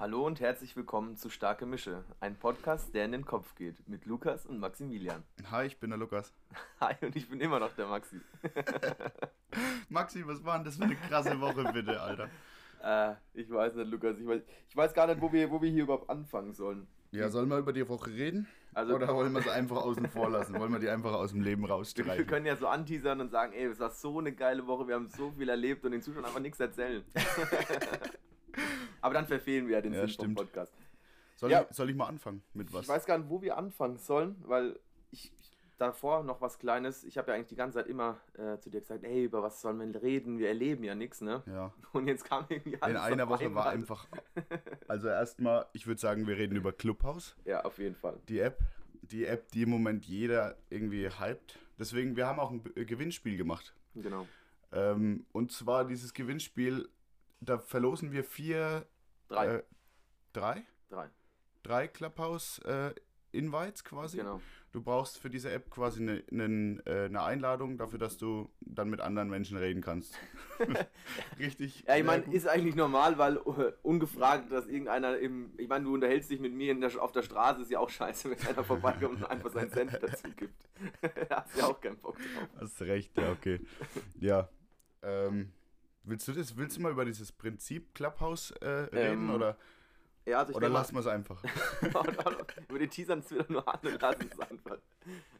Hallo und herzlich willkommen zu Starke Mische, ein Podcast, der in den Kopf geht, mit Lukas und Maximilian. Hi, ich bin der Lukas. Hi, und ich bin immer noch der Maxi. Maxi, was war denn das für eine krasse Woche, bitte, Alter? Äh, ich weiß nicht, Lukas, ich weiß, ich weiß gar nicht, wo wir, wo wir hier überhaupt anfangen sollen. Ja, sollen wir über die Woche reden? Also, Oder wollen wir sie einfach außen vor lassen? Wollen wir die einfach aus dem Leben rausstreichen? Wir können ja so anteasern und sagen, ey, es war so eine geile Woche, wir haben so viel erlebt und den Zuschauern einfach nichts erzählen. Aber dann verfehlen wir ja den ja, Sinn vom Podcast. Soll, ja. ich, soll ich mal anfangen mit was? Ich weiß gar nicht, wo wir anfangen sollen, weil ich, ich davor noch was Kleines. Ich habe ja eigentlich die ganze Zeit immer äh, zu dir gesagt, ey, über was sollen wir reden? Wir erleben ja nichts, ne? Ja. Und jetzt kam irgendwie alles In einer Woche einmal. war einfach. Also erstmal, ich würde sagen, wir reden über Clubhouse. Ja, auf jeden Fall. Die App. Die App, die im Moment jeder irgendwie hypt. Deswegen, wir haben auch ein Gewinnspiel gemacht. Genau. Ähm, und zwar dieses Gewinnspiel, da verlosen wir vier. Drei. Äh, drei? Drei. Drei Clubhouse äh, Invites quasi. Genau. Du brauchst für diese App quasi eine, eine, äh, eine Einladung dafür, dass du dann mit anderen Menschen reden kannst. Richtig. Ja, ich meine, ist eigentlich normal, weil uh, ungefragt, dass irgendeiner im. Ich meine, du unterhältst dich mit mir der, auf der Straße, ist ja auch scheiße, wenn einer vorbeikommt und einfach seinen Cent dazu gibt. da hast du ja auch keinen Bock drauf. Hast recht, ja, okay. Ja. Ähm, willst du das, willst du mal über dieses Prinzip Clubhouse äh, reden ähm, oder? Ja, also Oder lassen wir es einfach. Über den Teasern es wieder nur an und lassen es einfach.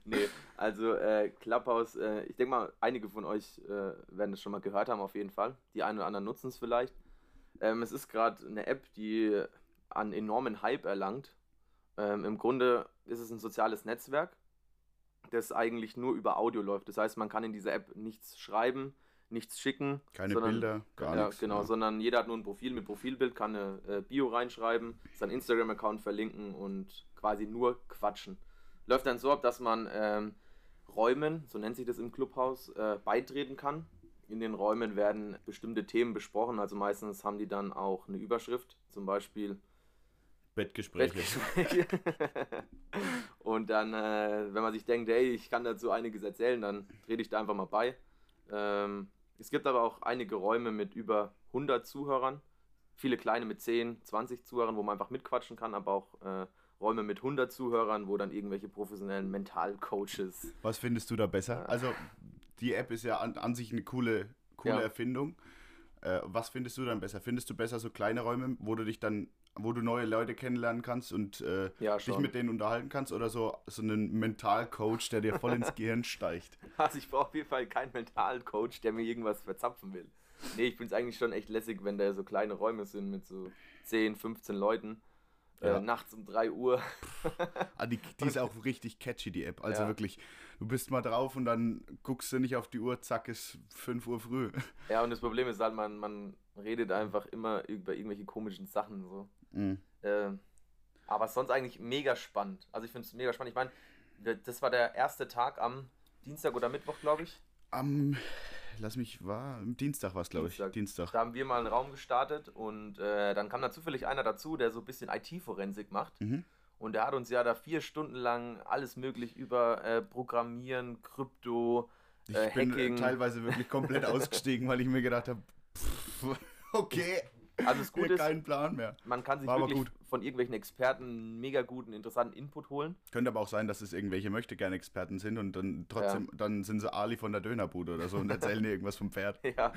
Nee, also äh, Clubhouse, äh, ich denke mal, einige von euch äh, werden es schon mal gehört haben, auf jeden Fall. Die einen oder anderen nutzen es vielleicht. Ähm, es ist gerade eine App, die an enormen Hype erlangt. Ähm, Im Grunde ist es ein soziales Netzwerk, das eigentlich nur über Audio läuft. Das heißt, man kann in dieser App nichts schreiben, nichts schicken. Keine sondern, Bilder, gar ja, nichts. Genau, ja. sondern jeder hat nur ein Profil mit Profilbild, kann eine äh, Bio reinschreiben, seinen Instagram-Account verlinken und quasi nur quatschen. Läuft dann so ab, dass man ähm, Räumen, so nennt sich das im Clubhaus, äh, beitreten kann. In den Räumen werden bestimmte Themen besprochen, also meistens haben die dann auch eine Überschrift, zum Beispiel Bettgespräche. Bettgespräche. und dann, äh, wenn man sich denkt, hey, ich kann dazu einiges erzählen, dann trete ich da einfach mal bei. Ähm, es gibt aber auch einige Räume mit über 100 Zuhörern, viele kleine mit 10, 20 Zuhörern, wo man einfach mitquatschen kann, aber auch äh, Räume mit 100 Zuhörern, wo dann irgendwelche professionellen Mentalcoaches. Was findest du da besser? Äh, also die App ist ja an, an sich eine coole, coole ja. Erfindung. Äh, was findest du dann besser? Findest du besser so kleine Räume, wo du dich dann, wo du neue Leute kennenlernen kannst und äh, ja, dich mit denen unterhalten kannst oder so, so einen Mentalcoach, der dir voll ins Gehirn steigt? Also ich brauche auf jeden Fall keinen Mentalcoach, der mir irgendwas verzapfen will. Nee, ich finde es eigentlich schon echt lässig, wenn da so kleine Räume sind mit so 10, 15 Leuten. Äh, ja. Äh, nachts um 3 Uhr. ah, die, die, ist auch richtig catchy, die App. Also ja. wirklich, du bist mal drauf und dann guckst du nicht auf die Uhr, zack, ist 5 Uhr früh. Ja, und das Problem ist halt, man, man redet einfach immer über irgendwelche komischen Sachen. So. Mhm. Äh, aber sonst eigentlich mega spannend. Also ich finde es mega spannend. Ich meine, das war der erste Tag am Dienstag oder Mittwoch, glaube ich. Am, lass mich, war, Dienstag war es, glaube ich. Dienstag. Da haben wir mal einen Raum gestartet und äh, dann kam da zufällig einer dazu, der so ein bisschen IT-Forensik macht. Mhm. Und der hat uns ja da vier Stunden lang alles möglich über äh, Programmieren, Krypto, ich äh, bin Hacking. teilweise wirklich komplett ausgestiegen, weil ich mir gedacht habe, okay, also das Gute ist, keinen Plan mehr. Man kann sich War wirklich von irgendwelchen Experten einen mega guten, interessanten Input holen. Könnte aber auch sein, dass es irgendwelche möchte gerne Experten sind und dann trotzdem, ja. dann sind sie Ali von der Dönerbude oder so und erzählen dir irgendwas vom Pferd. Ja.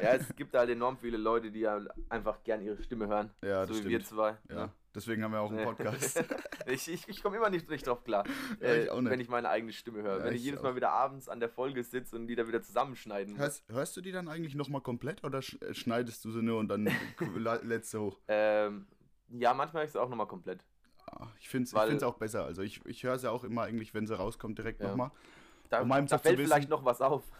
ja, es gibt halt enorm viele Leute, die ja einfach gerne ihre Stimme hören. Ja, so wie stimmt. wir zwei. Ja. Deswegen haben wir auch einen Podcast. ich ich, ich komme immer nicht, nicht drauf klar, ja, ich äh, wenn ich meine eigene Stimme höre. Ja, wenn ich, ich jedes Mal wieder abends an der Folge sitze und die da wieder zusammenschneiden hörst, hörst, du die dann eigentlich nochmal komplett oder äh, schneidest du sie nur und dann lädst du hoch? Ähm, ja, manchmal höre ich sie auch nochmal komplett. Ah, ich finde es auch besser. Also ich, ich höre sie auch immer eigentlich, wenn sie rauskommt, direkt ja. nochmal. Da, um da fällt wissen, vielleicht noch was auf.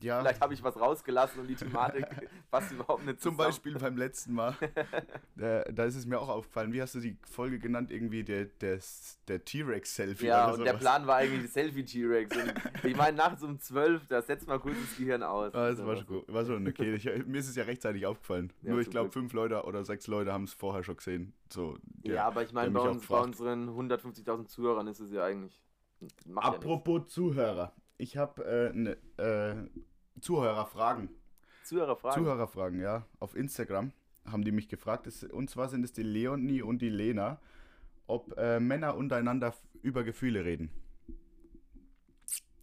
Ja. vielleicht habe ich was rausgelassen und die Thematik passt überhaupt nicht zusammen. Zum Beispiel beim letzten Mal. da, da, ist es mir auch aufgefallen. Wie hast du die Folge genannt? Irgendwie der, der, der T-Rex-Selfie. Ja, und sowas. der Plan war eigentlich Selfie-T-Rex. ich meine, nachts um 12, da setzt mal kurz das Gehirn aus. Ah, das war schon, gut. war schon okay. Ich, mir ist es ja rechtzeitig aufgefallen. Ja, Nur ich glaube, fünf Leute oder sechs Leute haben es vorher schon gesehen. So, der, ja, aber ich meine, bei, uns, bei unseren 150.000 Zuhörern ist es ja eigentlich. Apropos ja Zuhörer ich habe äh, ne, äh, Zuhörerfragen. Zuhörerfragen? Zuhörerfragen, ja. Auf Instagram haben die mich gefragt, das, und zwar sind es die Leonie und die Lena, ob äh, Männer untereinander über Gefühle reden.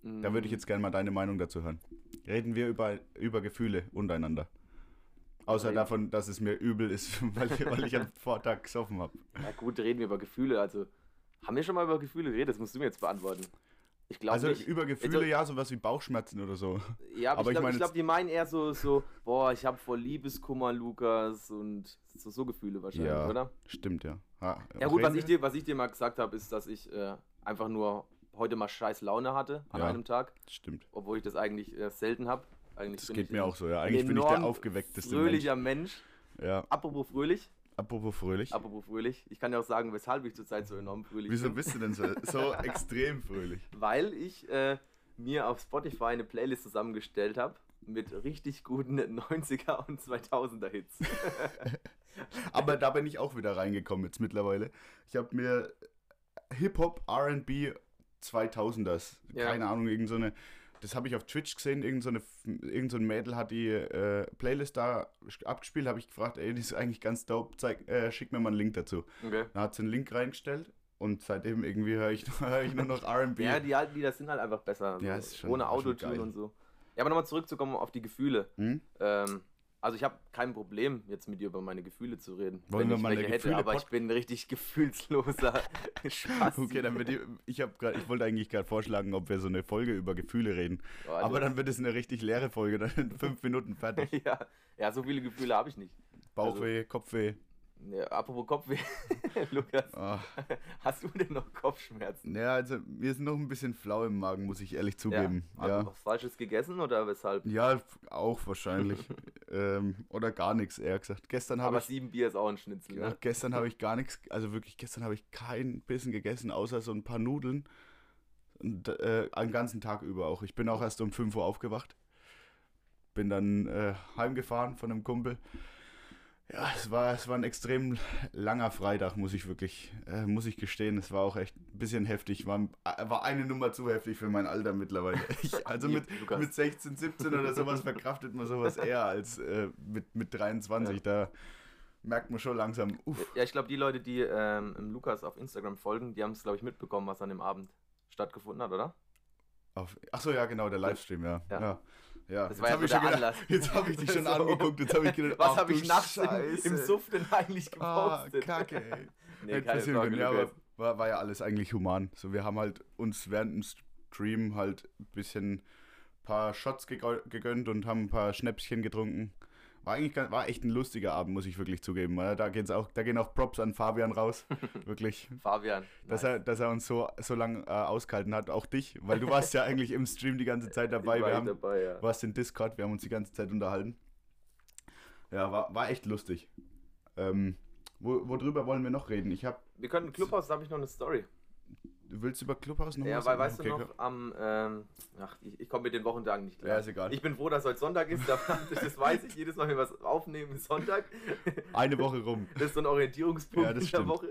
Da würde ich jetzt gerne mal deine Meinung dazu hören. Reden wir über, über Gefühle untereinander? Außer reden. davon, dass es mir übel ist, weil, weil ich am Vortag gesoffen habe. Na gut, reden wir über Gefühle. Also, haben wir schon mal über Gefühle geredet? Das musst du mir jetzt beantworten. Ich glaube Also nicht. über Gefühle also, ja, sowas wie Bauchschmerzen oder so. Ja, aber, aber ich glaube, glaub, die meinen eher so, so boah, ich habe vor Liebeskummer, Lukas, und so, so Gefühle wahrscheinlich, ja, oder? Stimmt, ja. Ha, ja gut, was ich, dir, was ich dir mal gesagt habe, ist, dass ich äh, einfach nur heute mal scheiß Laune hatte an ja, einem Tag. Stimmt. Obwohl ich das eigentlich äh, selten habe. Das geht mir auch so, ja. Eigentlich bin ich der aufgeweckteste fröhlicher Mensch. Mensch. Ja. Apropos fröhlich. Apropos fröhlich. Apropos fröhlich. Ich kann dir auch sagen, weshalb ich zurzeit so enorm fröhlich Wieso bin. Wieso bist du denn so, so extrem fröhlich? Weil ich äh, mir auf Spotify eine Playlist zusammengestellt habe mit richtig guten 90er und 2000er Hits. Aber da bin ich auch wieder reingekommen jetzt mittlerweile. Ich habe mir Hip-Hop, RB 2000ers, ja. keine Ahnung, irgend so eine, das habe ich auf Twitch gesehen, irgend so, eine, irgend so ein Mädel hat die äh, Playlist da abgespielt, habe ich gefragt, ey, die ist eigentlich ganz dope, zeig, äh, schick mir mal einen Link dazu. Okay. Da hat sie einen Link reingestellt und seitdem irgendwie höre ich, hör ich nur noch RB. ja, die alten Lieder sind halt einfach besser. Ja, ist schon, ohne Autotune und so. Ja, aber nochmal zurückzukommen auf die Gefühle. Hm? Ähm, also ich habe kein Problem, jetzt mit dir über meine Gefühle zu reden. Wollen wir mal eine hätte, Gefühle aber ich bin ein richtig gefühlsloser Spaß. Okay, dann wird die, ich habe gerade, ich wollte eigentlich gerade vorschlagen, ob wir so eine Folge über Gefühle reden. Oh, aber dann wird es eine richtig leere Folge, dann in fünf Minuten fertig. ja, ja, so viele Gefühle habe ich nicht. Bauchweh, also, Kopfweh. Ja, apropos Kopfweh, Lukas, oh. hast du denn noch Kopfschmerzen? Ja, also mir ist noch ein bisschen flau im Magen, muss ich ehrlich zugeben. Ja. Ja. was Falsches gegessen oder weshalb? Ja, auch wahrscheinlich. ähm, oder gar nichts, eher gesagt. Gestern Aber ich, sieben Bier ist auch ein Schnitzel, ja, ne? Gestern habe ich gar nichts, also wirklich, gestern habe ich kein Bissen gegessen, außer so ein paar Nudeln. Und, äh, einen ganzen Tag über auch. Ich bin auch erst um 5 Uhr aufgewacht. Bin dann äh, heimgefahren von einem Kumpel. Ja, es war, es war ein extrem langer Freitag, muss ich wirklich, äh, muss ich gestehen. Es war auch echt ein bisschen heftig. War, war eine Nummer zu heftig für mein Alter mittlerweile. Ich, also mit, mit 16, 17 oder sowas verkraftet man sowas eher als äh, mit, mit 23. Ja. Da merkt man schon langsam, uff. Ja, ich glaube, die Leute, die ähm, Lukas auf Instagram folgen, die haben es, glaube ich, mitbekommen, was an dem Abend stattgefunden hat, oder? Auf, achso, ja, genau, der Livestream, ja. ja. ja. Ja, das war jetzt ja der Anlass. jetzt habe ich dich schon so. angeguckt, jetzt habe ich gedacht, was habe ich nachts im, im Suff denn eigentlich ah, gepostet? Ah, kacke, ey. nee, keine Sorge, ja, aber war, war ja alles eigentlich human. So, wir haben halt uns während dem Stream halt ein bisschen ein paar Shots gegönnt und haben ein paar Schnäpschen getrunken. War eigentlich war echt ein lustiger Abend, muss ich wirklich zugeben. Da, geht's auch, da gehen auch Props an Fabian raus. Wirklich. Fabian. Dass, nice. er, dass er uns so, so lange äh, ausgehalten hat, auch dich, weil du warst ja eigentlich im Stream die ganze Zeit dabei. Wir haben, dabei, ja. warst in Discord, wir haben uns die ganze Zeit unterhalten. Ja, war, war echt lustig. Ähm, wo, worüber wollen wir noch reden? Ich hab, wir können Clubhaus, da habe ich noch eine Story. Du willst über Clubhaus noch Ja, weil weißt du noch, am, ähm, ach, ich, ich komme mit den Wochentagen nicht klar. Ja, ist egal. Ich bin froh, dass heute Sonntag ist, das weiß ich, jedes Mal, wenn wir was aufnehmen, ist Sonntag. Eine Woche rum. Das ist so ein Orientierungspunkt ja, das in der Woche.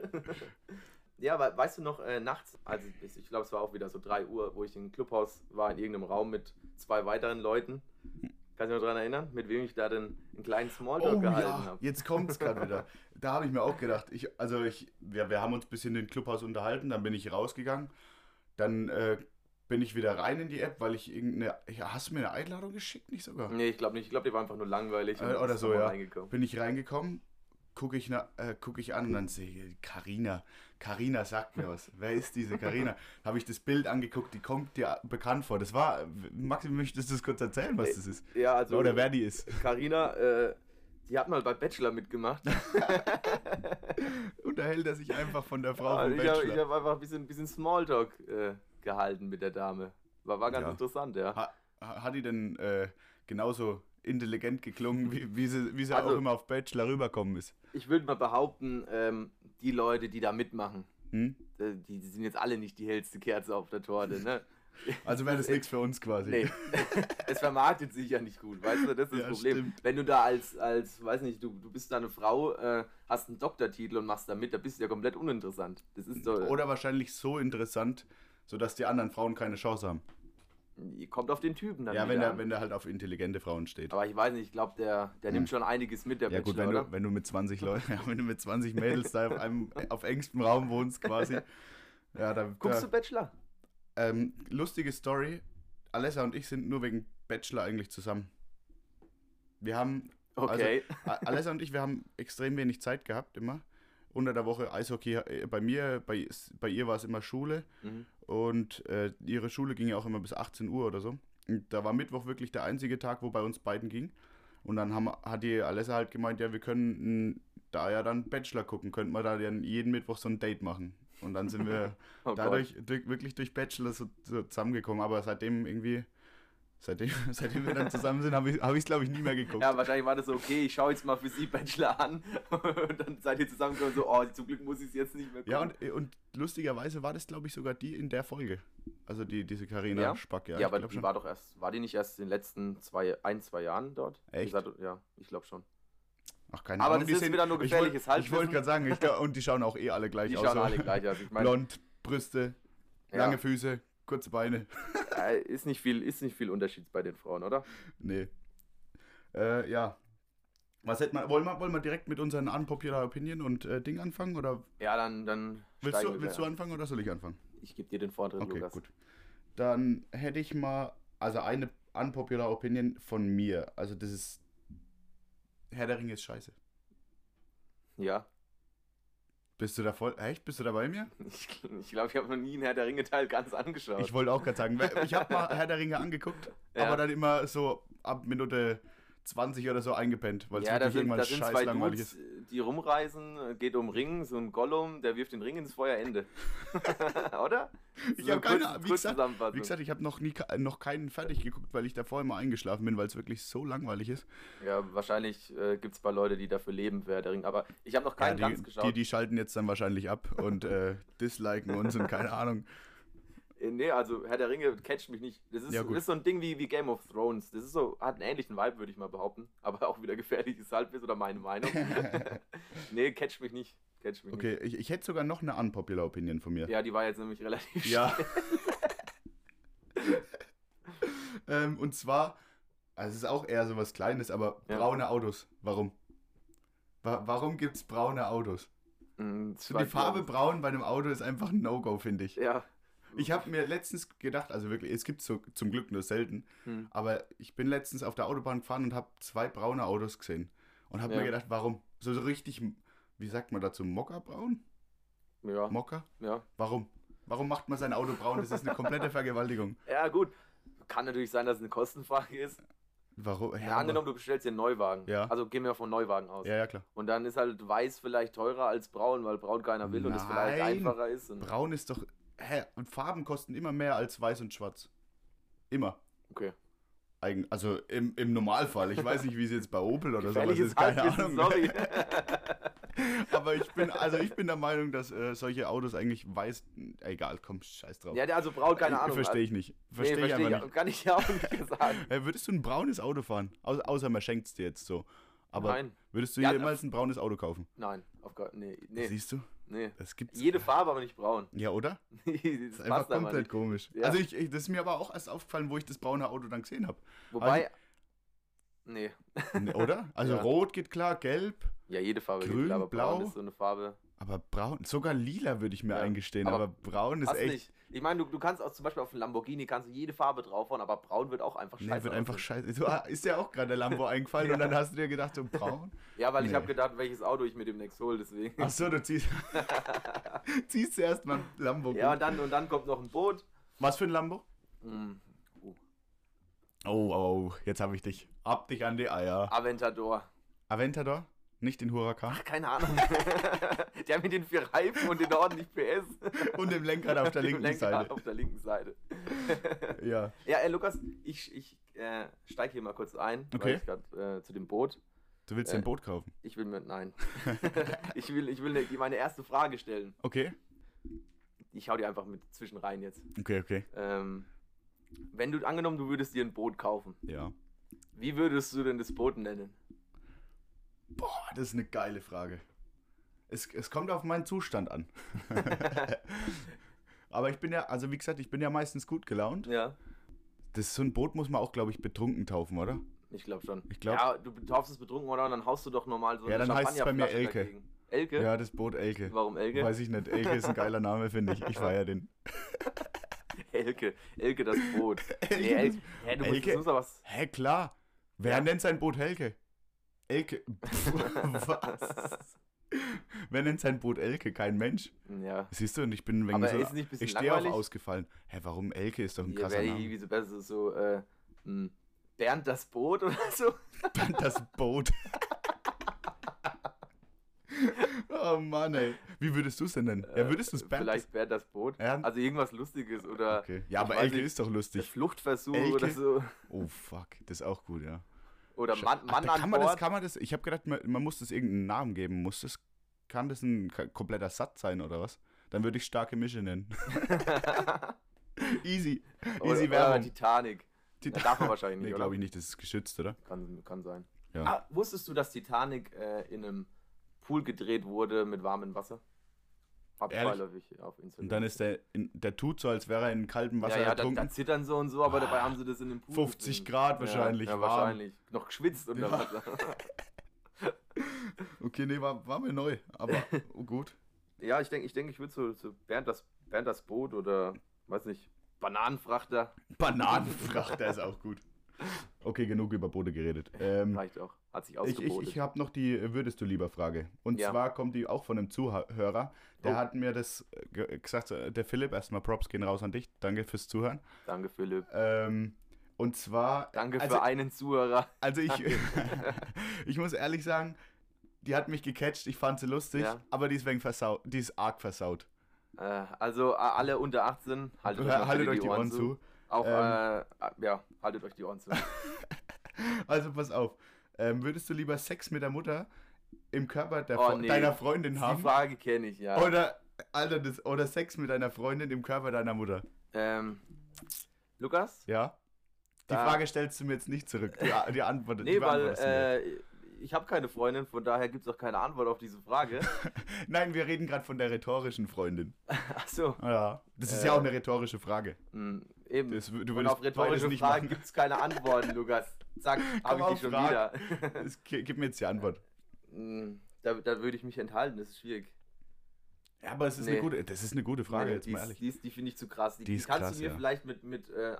Ja, weil, weißt du noch, äh, nachts, also ich, ich glaube, es war auch wieder so 3 Uhr, wo ich im Clubhaus war, in irgendeinem Raum mit zwei weiteren Leuten. Kannst du dich noch daran erinnern, mit wem ich da denn einen kleinen Smalltalk oh, gehalten ja. habe? Jetzt kommt es gerade wieder. Da habe ich mir auch gedacht, ich, also ich, wir, wir haben uns ein bisschen in den Clubhaus unterhalten, dann bin ich rausgegangen, dann äh, bin ich wieder rein in die App, weil ich irgendeine. Ja, hast du mir eine Einladung geschickt? Nicht sogar? Nee, ich glaube nicht. Ich glaube, die war einfach nur langweilig. Äh, oder so, ja. Bin ich reingekommen, gucke ich, äh, guck ich an und dann sehe ich, Carina. Carina sagt mir was. Wer ist diese Carina? Habe ich das Bild angeguckt, die kommt dir bekannt vor. Das war, Maxi, möchtest du das kurz erzählen, was das ist? Ja, also. Oder wer die ist? Carina, äh, die hat mal bei Bachelor mitgemacht. Unterhält er sich einfach von der Frau ja, vom Bachelor. Ich habe hab einfach ein bisschen, bisschen Smalltalk äh, gehalten mit der Dame. War, war ganz ja. interessant, ja. Ha, hat die denn äh, genauso intelligent geklungen, wie, wie sie, wie sie also, auch immer auf Bachelor rüberkommen ist? Ich würde mal behaupten, ähm, die Leute, die da mitmachen, hm? Äh, die, die, sind jetzt alle nicht die hellste Kerze auf der Torte, ne? Also wäre das nichts für uns quasi. Nee. es vermarktet sich ja nicht gut, weißt du, das ist ja, das Problem. Stimmt. Wenn du da als, als, weiß nicht, du, du bist da eine Frau, äh, hast einen Doktortitel und machst da mit, da bist du ja komplett uninteressant. Das ist so, Oder wahrscheinlich so interessant, sodass die anderen Frauen keine Chance haben. Kommt auf den Typen dann Ja, wenn er, an. wenn er halt auf intelligente Frauen steht. Aber ich weiß nicht, ich glaube, der, der nimmt schon einiges mit, der Ja gut, Bachelor, wenn oder? du, wenn du mit 20 Leuten, ja, wenn du mit 20 Mädels da auf, einem, auf engstem Raum wohnst quasi. Ja, da, Guckst da du Bachelor? Ähm, lustige Story. Alessa und ich sind nur wegen Bachelor eigentlich zusammen. Wir haben, Okay. A- Alessa und ich, wir haben extrem wenig Zeit gehabt immer. Unter der Woche Eishockey äh, bei mir, bei, bei ihr war es immer Schule mhm. und äh, ihre Schule ging ja auch immer bis 18 Uhr oder so. Und da war Mittwoch wirklich der einzige Tag, wo bei uns beiden ging. Und dann haben, hat die Alessa halt gemeint, ja, wir können da ja dann Bachelor gucken, könnten wir da dann jeden Mittwoch so ein Date machen. Und dann sind wir Oh dadurch durch, wirklich durch Bachelor so, so zusammengekommen. Aber seitdem irgendwie, seitdem, seitdem wir dann zusammen sind, habe ich es, hab glaube ich, nie mehr geguckt. Ja, wahrscheinlich war das so, okay, ich schaue jetzt mal für sie Bachelor an und dann seid ihr zusammengekommen und so, oh, zum Glück muss ich es jetzt nicht mehr gucken. Ja, und, und lustigerweise war das, glaube ich, sogar die in der Folge. Also die, diese Carina Ja? Spack, ja. ja, ich aber die war doch erst, war die nicht erst in den letzten zwei, ein, zwei Jahren dort? Echt? Sah- ja, ich glaube schon. Ach, keine Aber Ahnung. das die ist sehen- wieder nur ich gefährliches wollt- Ich wollte Halbwissen. gerade sagen, ich und die schauen auch eh alle gleich Die aus. schauen so alle gleich aus. Ich meine, Blond, Brüste, ja, lange Füße, kurze Beine. äh, ist, nicht viel, ist nicht viel Unterschied bei den Frauen, oder? Nee. Äh, ja. Was hätten wir, wollen wir, wollen wir direkt mit unseren unpopular Opinion und äh, Ding anfangen? Oder Ja, dann, dann willst, du, willst du anfangen oder soll ich anfangen? Ich gebe dir den Vortritt, Okay, Lukas. gut. Dann hätte ich mal, also eine unpopular Opinion von mir. Also das ist, Herr der Ringe ist scheiße. Ja, Bist du da voll, echt? Bist du da bei mir? ich glaube, ich, glaub, ich habe noch nie einen Herr der Ringe-Teil ganz angeschaut. Ich wollte auch gerade sagen, ich habe mal Herr der Ringe angeguckt, Ja. aber dann immer so ab Minute 20 oder so eingepennt, weil es ja, wirklich sind, irgendwann scheiß zwei langweilig Dudes, ist. die rumreisen, geht um Ring, so ein Gollum, der wirft den Ring ins Feuer, Ende. Oder? Ich So habe keine Ahnung, wie wie gesagt, ich habe noch nie noch keinen fertig geguckt, weil ich davor immer eingeschlafen bin, weil es wirklich so langweilig ist. Ja, wahrscheinlich äh, gibt es ein paar Leute, die dafür leben Herr der Ringe, aber ich habe noch keinen ja, ganz die, geschaut. die, die schalten jetzt dann wahrscheinlich ab und äh, disliken uns und keine Ahnung. Äh, Nee, also Herr der Ringe catcht mich nicht. Das ist, Ja, ist so ein Ding wie, wie Game of Thrones. Das ist so, hat einen ähnlichen Vibe, würde ich mal behaupten. Aber auch wieder gefährliches Halbwissen oder meine Meinung. nee, catcht mich nicht. Catcht mich Okay, ich, ich hätte sogar noch eine unpopular Opinion von mir. nicht. Ja, die war jetzt nämlich relativ Ja. ähm, und zwar, also es ist auch eher so was Kleines, aber Ja. braune Autos. Warum? Wa warum gibt es braune Autos? Mm, So die Farbe braun bei einem Auto ist einfach ein No-Go, finde ich. Ja, Ich habe mir letztens gedacht, also wirklich, es gibt so zum Glück nur selten, Hm. aber ich bin letztens auf der Autobahn gefahren und habe zwei braune Autos gesehen. Und habe Ja. mir gedacht, warum? So, so richtig, wie sagt man dazu, Mokka-braun? ja, Mokka? ja. Warum? Warum macht man sein Auto braun? Das ist eine komplette Vergewaltigung. Ja, gut. Kann natürlich sein, dass es eine Kostenfrage ist. Warum? Ja, angenommen, du bestellst dir einen Neuwagen. Ja. Also gehen wir von Neuwagen aus. Ja, ja, klar. Und dann ist halt weiß vielleicht teurer als braun, weil braun keiner will und es vielleicht Nein. einfacher ist. Und Braun ist doch. Hä? Und Farben kosten immer mehr als weiß und schwarz. Immer. okay. Eigen, also im, im Normalfall. Ich weiß nicht, wie es jetzt bei Opel oder sowas ist. Keine Ahnung. sorry. Aber ich bin, also ich bin der Meinung, dass äh, solche Autos eigentlich weiß. Egal, komm, scheiß drauf. ja, der also braun, keine Ahnung. Verstehe ich nicht. Nee, Verstehe ich versteh einfach nicht. Kann ich ja auch nicht sagen. Äh, würdest du ein braunes Auto fahren? Au außer man schenkt es dir jetzt so. Aber Nein. würdest du Ja, jemals ein braunes Auto kaufen? Nein, auf gar Nee, nee, Siehst du? Nee. Das gibt's. Jede Farbe, aber nicht braun. Ja, oder? das Das ist einfach komplett komisch. Ja. Also ich, ich, das ist mir aber auch erst aufgefallen, wo ich das braune Auto dann gesehen habe. Wobei. Nee. Oder? Also Ja. rot geht klar, gelb, Ja, jede Farbe Grün, geht klar, aber braun blau. ist so eine Farbe. Aber braun, sogar lila würde ich mir Ja, eingestehen, aber aber, braun ist echt. nicht. Ich meine, du, du kannst auch zum Beispiel auf einen Lamborghini kannst du jede Farbe draufhauen, aber braun wird auch einfach scheiße. Nee, wird einfach scheiße. Du, ah, ist dir auch gerade der Lambo eingefallen und dann hast du dir gedacht, so braun? Ja, weil ich Nee. habe gedacht, welches Auto ich mir demnächst hole, deswegen. Achso, du ziehst, ziehst zuerst mal ein Lambo. Ja, und dann, und dann kommt noch ein Boot. Was für ein Lambo? Hm, uh, Oh, oh, jetzt habe ich dich. Ab dich an die Eier. Aventador. Aventador? Nicht den Huracan? Ach, keine Ahnung. Der mit den vier Reifen und den ordentlich PS. Und dem Lenkrad auf der linken Lenkrad Seite. Auf der linken Seite. Ja. Ja, ey, Lukas, ich, ich äh, steige hier mal kurz ein, Okay. weil ich gerade äh, zu dem Boot. Du willst Äh. dir ein Boot kaufen? Ich will mir, nein. ich will, ich will ne- meine erste Frage stellen. Okay. Ich hau dir einfach mit zwischen rein jetzt. Okay, okay. Ähm, wenn du, angenommen, du würdest dir ein Boot kaufen, Ja. wie würdest du denn das Boot nennen? Boah, das ist eine geile Frage. Es, es kommt auf meinen Zustand an. Aber ich bin ja, also wie gesagt, ich bin ja meistens gut gelaunt. Ja. Das, so ein Boot muss man auch, glaube ich, betrunken taufen, oder? Ich glaube schon. Ich glaub- Ja, du taufst es betrunken, oder? Und dann haust du doch normal so Ja, eine dann heißt es bei mir Elke. dagegen. Elke? Ja, das Boot Elke. Warum Elke? Weiß ich nicht. Elke ist ein geiler Name, finde ich. Ich feiere den. Elke. Elke das Boot. Elke nee, El das- Hä, du musst, Elke? das muss doch was. Hä, klar. Wer Ja. nennt sein Boot Helke? Elke. Was? Wer nennt sein Boot Elke? Kein Mensch. Ja. Siehst du, und ich bin ein wenig Aber so. ist nicht ein ich stehe auch ausgefallen. Hä, warum Elke ist doch ein Hier krasser Name. irgendwie so besser so, äh, hm, Bernd das Boot oder so. das Boot. oh Mann, ey. Wie würdest du es denn nennen? Ja, würdest du es Äh, Bernd? Vielleicht Bernd das Boot. Bernd? Also irgendwas Lustiges oder Okay. Ja, aber Elke nicht, ist doch lustig. Fluchtversuch Elke? oder so. Oh fuck, das ist auch gut, ja. Oder Mann, Ach, Mann an kann man das, kann man das, ich habe gedacht, man, man muss das irgendeinen Namen geben. Muss das, kann das ein kompletter Satz sein oder was? Dann würde ich starke Mische nennen. Easy. oder, Easy oder Werbung. Titanic. Tit- Ja, darf man wahrscheinlich nee, nicht, glaube oder? ich nicht, das ist geschützt, oder? Kann, kann sein. Ja. Ah, wusstest du, dass Titanic äh, in einem Pool gedreht wurde mit warmem Wasser? Hab beiläufig auf Instagram. Und dann ist der, in, der tut so, als wäre er in kaltem Wasser ja, ja, ertrunken. da zittern so und so, aber dabei haben sie das in dem Pool. 50 gedreht. Grad wahrscheinlich, Ja, ja warm. wahrscheinlich. Noch geschwitzt unter Ja. Wasser. okay, nee, war, war mir neu, aber oh, gut. ja, ich denke, ich, denk, ich würde so, so Bernd, das, Bernd das Boot oder, weiß nicht, Bananenfrachter Bananenfrachter ist auch gut. Okay, genug über Boote geredet. Ähm, reicht auch. Hat sich ich ich, ausgebotet. ich habe noch die äh, Würdest du lieber Frage. Und Ja. zwar kommt die auch von einem Zuhörer. Der Oh. hat mir das äh, ge- gesagt, äh, der Philipp, erstmal Props gehen raus an dich. Danke fürs Zuhören. Danke, Philipp. Ähm, und zwar. Danke also, für einen Zuhörer. Also ich, ich muss ehrlich sagen, die hat mich gecatcht, ich fand sie lustig, Ja. aber die ist wegen versaut, die ist arg versaut. Äh, also alle unter 18, haltet, euch, Haltet euch die Ohren zu. Auch, Ähm. äh, ja, haltet euch die Ohren zu. Also pass auf. Ähm, würdest du lieber Sex mit der Mutter im Körper der Oh, nee. deiner Freundin Die haben? Frage kenne ich, ja. Oder, Alter, das, oder Sex mit deiner Freundin im Körper deiner Mutter? Ähm, Lukas? Ja? Die Da- Frage stellst du mir jetzt nicht zurück. Die, die Antwort Nee, die weil äh, ich habe keine Freundin, von daher gibt es auch keine Antwort auf diese Frage. Nein, wir reden gerade von der rhetorischen Freundin. Achso, Ja. Das ist Äh, ja auch eine rhetorische Frage. Eben. Das, du Und auf rhetorische nicht Fragen gibt es keine Antworten, Lukas. Zack, habe ich die schon frag. wieder. Es- Gib mir jetzt die Antwort. Mm, da, da würde ich mich enthalten, das ist schwierig. Ja, aber es ist Nee. eine gute, das ist eine gute Frage, Nee, jetzt die, mal ehrlich. die, die finde ich zu krass. Die, Die kannst krass, du mir ja. vielleicht mit, mit äh,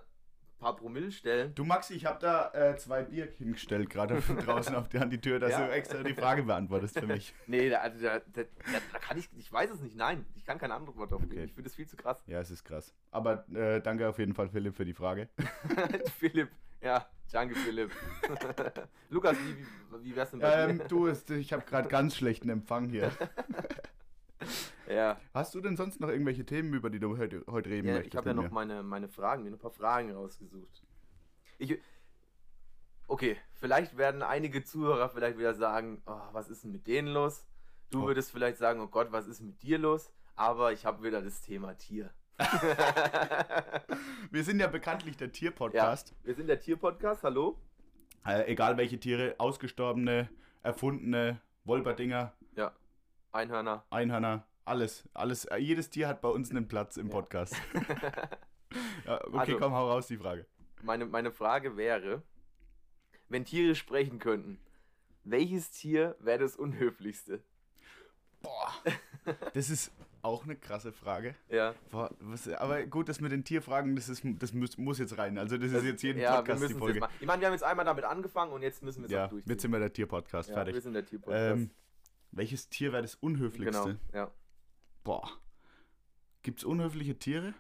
paar Promille stellen. Du Maxi, ich habe da äh, zwei Bier hingestellt, gerade draußen auf die, an die Tür, dass Ja. du extra die Frage beantwortest für mich. Nee, da, also da, da, da, kann ich, ich weiß es nicht, nein. Ich kann keine Antwort darauf geben. Okay. Ich finde es viel zu krass. Ja, es ist krass. Aber äh, danke auf jeden Fall, Philipp, für die Frage. Philipp, ja, danke Philipp. Lukas, wie, wie, wie wär's denn bei Ähm, du, es- ich habe gerade ganz schlechten Empfang hier. Ja, Hast du denn sonst noch irgendwelche Themen, über die du heute, heute reden ja möchtest? ich habe ja noch meine, meine Fragen, mir ein paar Fragen rausgesucht. Ich, okay, vielleicht werden einige Zuhörer vielleicht wieder sagen, oh, was ist denn mit denen los? Du Oh. würdest vielleicht sagen, oh Gott, was ist mit dir los? Aber ich habe wieder das Thema Tier. Wir sind ja bekanntlich der ja, Tier-Podcast. wir sind der Tier-Podcast, hallo? Äh, egal welche Tiere, ausgestorbene, erfundene, Wolperdinger, Ja, Einhörner. Einhörner, alles. alles äh, jedes Tier hat bei uns einen Platz im. Podcast. ja, okay, Also- komm, hau raus die Frage. Meine, meine Frage wäre, wenn Tiere sprechen könnten, welches Tier wäre das unhöflichste? Boah. Das ist auch eine krasse Frage. Ja, Boah, was, aber gut, das mit den Tierfragen, das, ist, das muss, muss jetzt rein. Also das, das- ist jetzt jeden ja, Podcast wir die Folge. Ich meine, wir haben jetzt einmal damit angefangen und jetzt müssen wir es Ja, auch durchziehen. jetzt sind wir der Tierpodcast, ja, wir fertig. sind der Tier-Podcast. Ähm, welches Tier wäre das unhöflichste? genau, ja. Boah. Gibt es unhöfliche Tiere?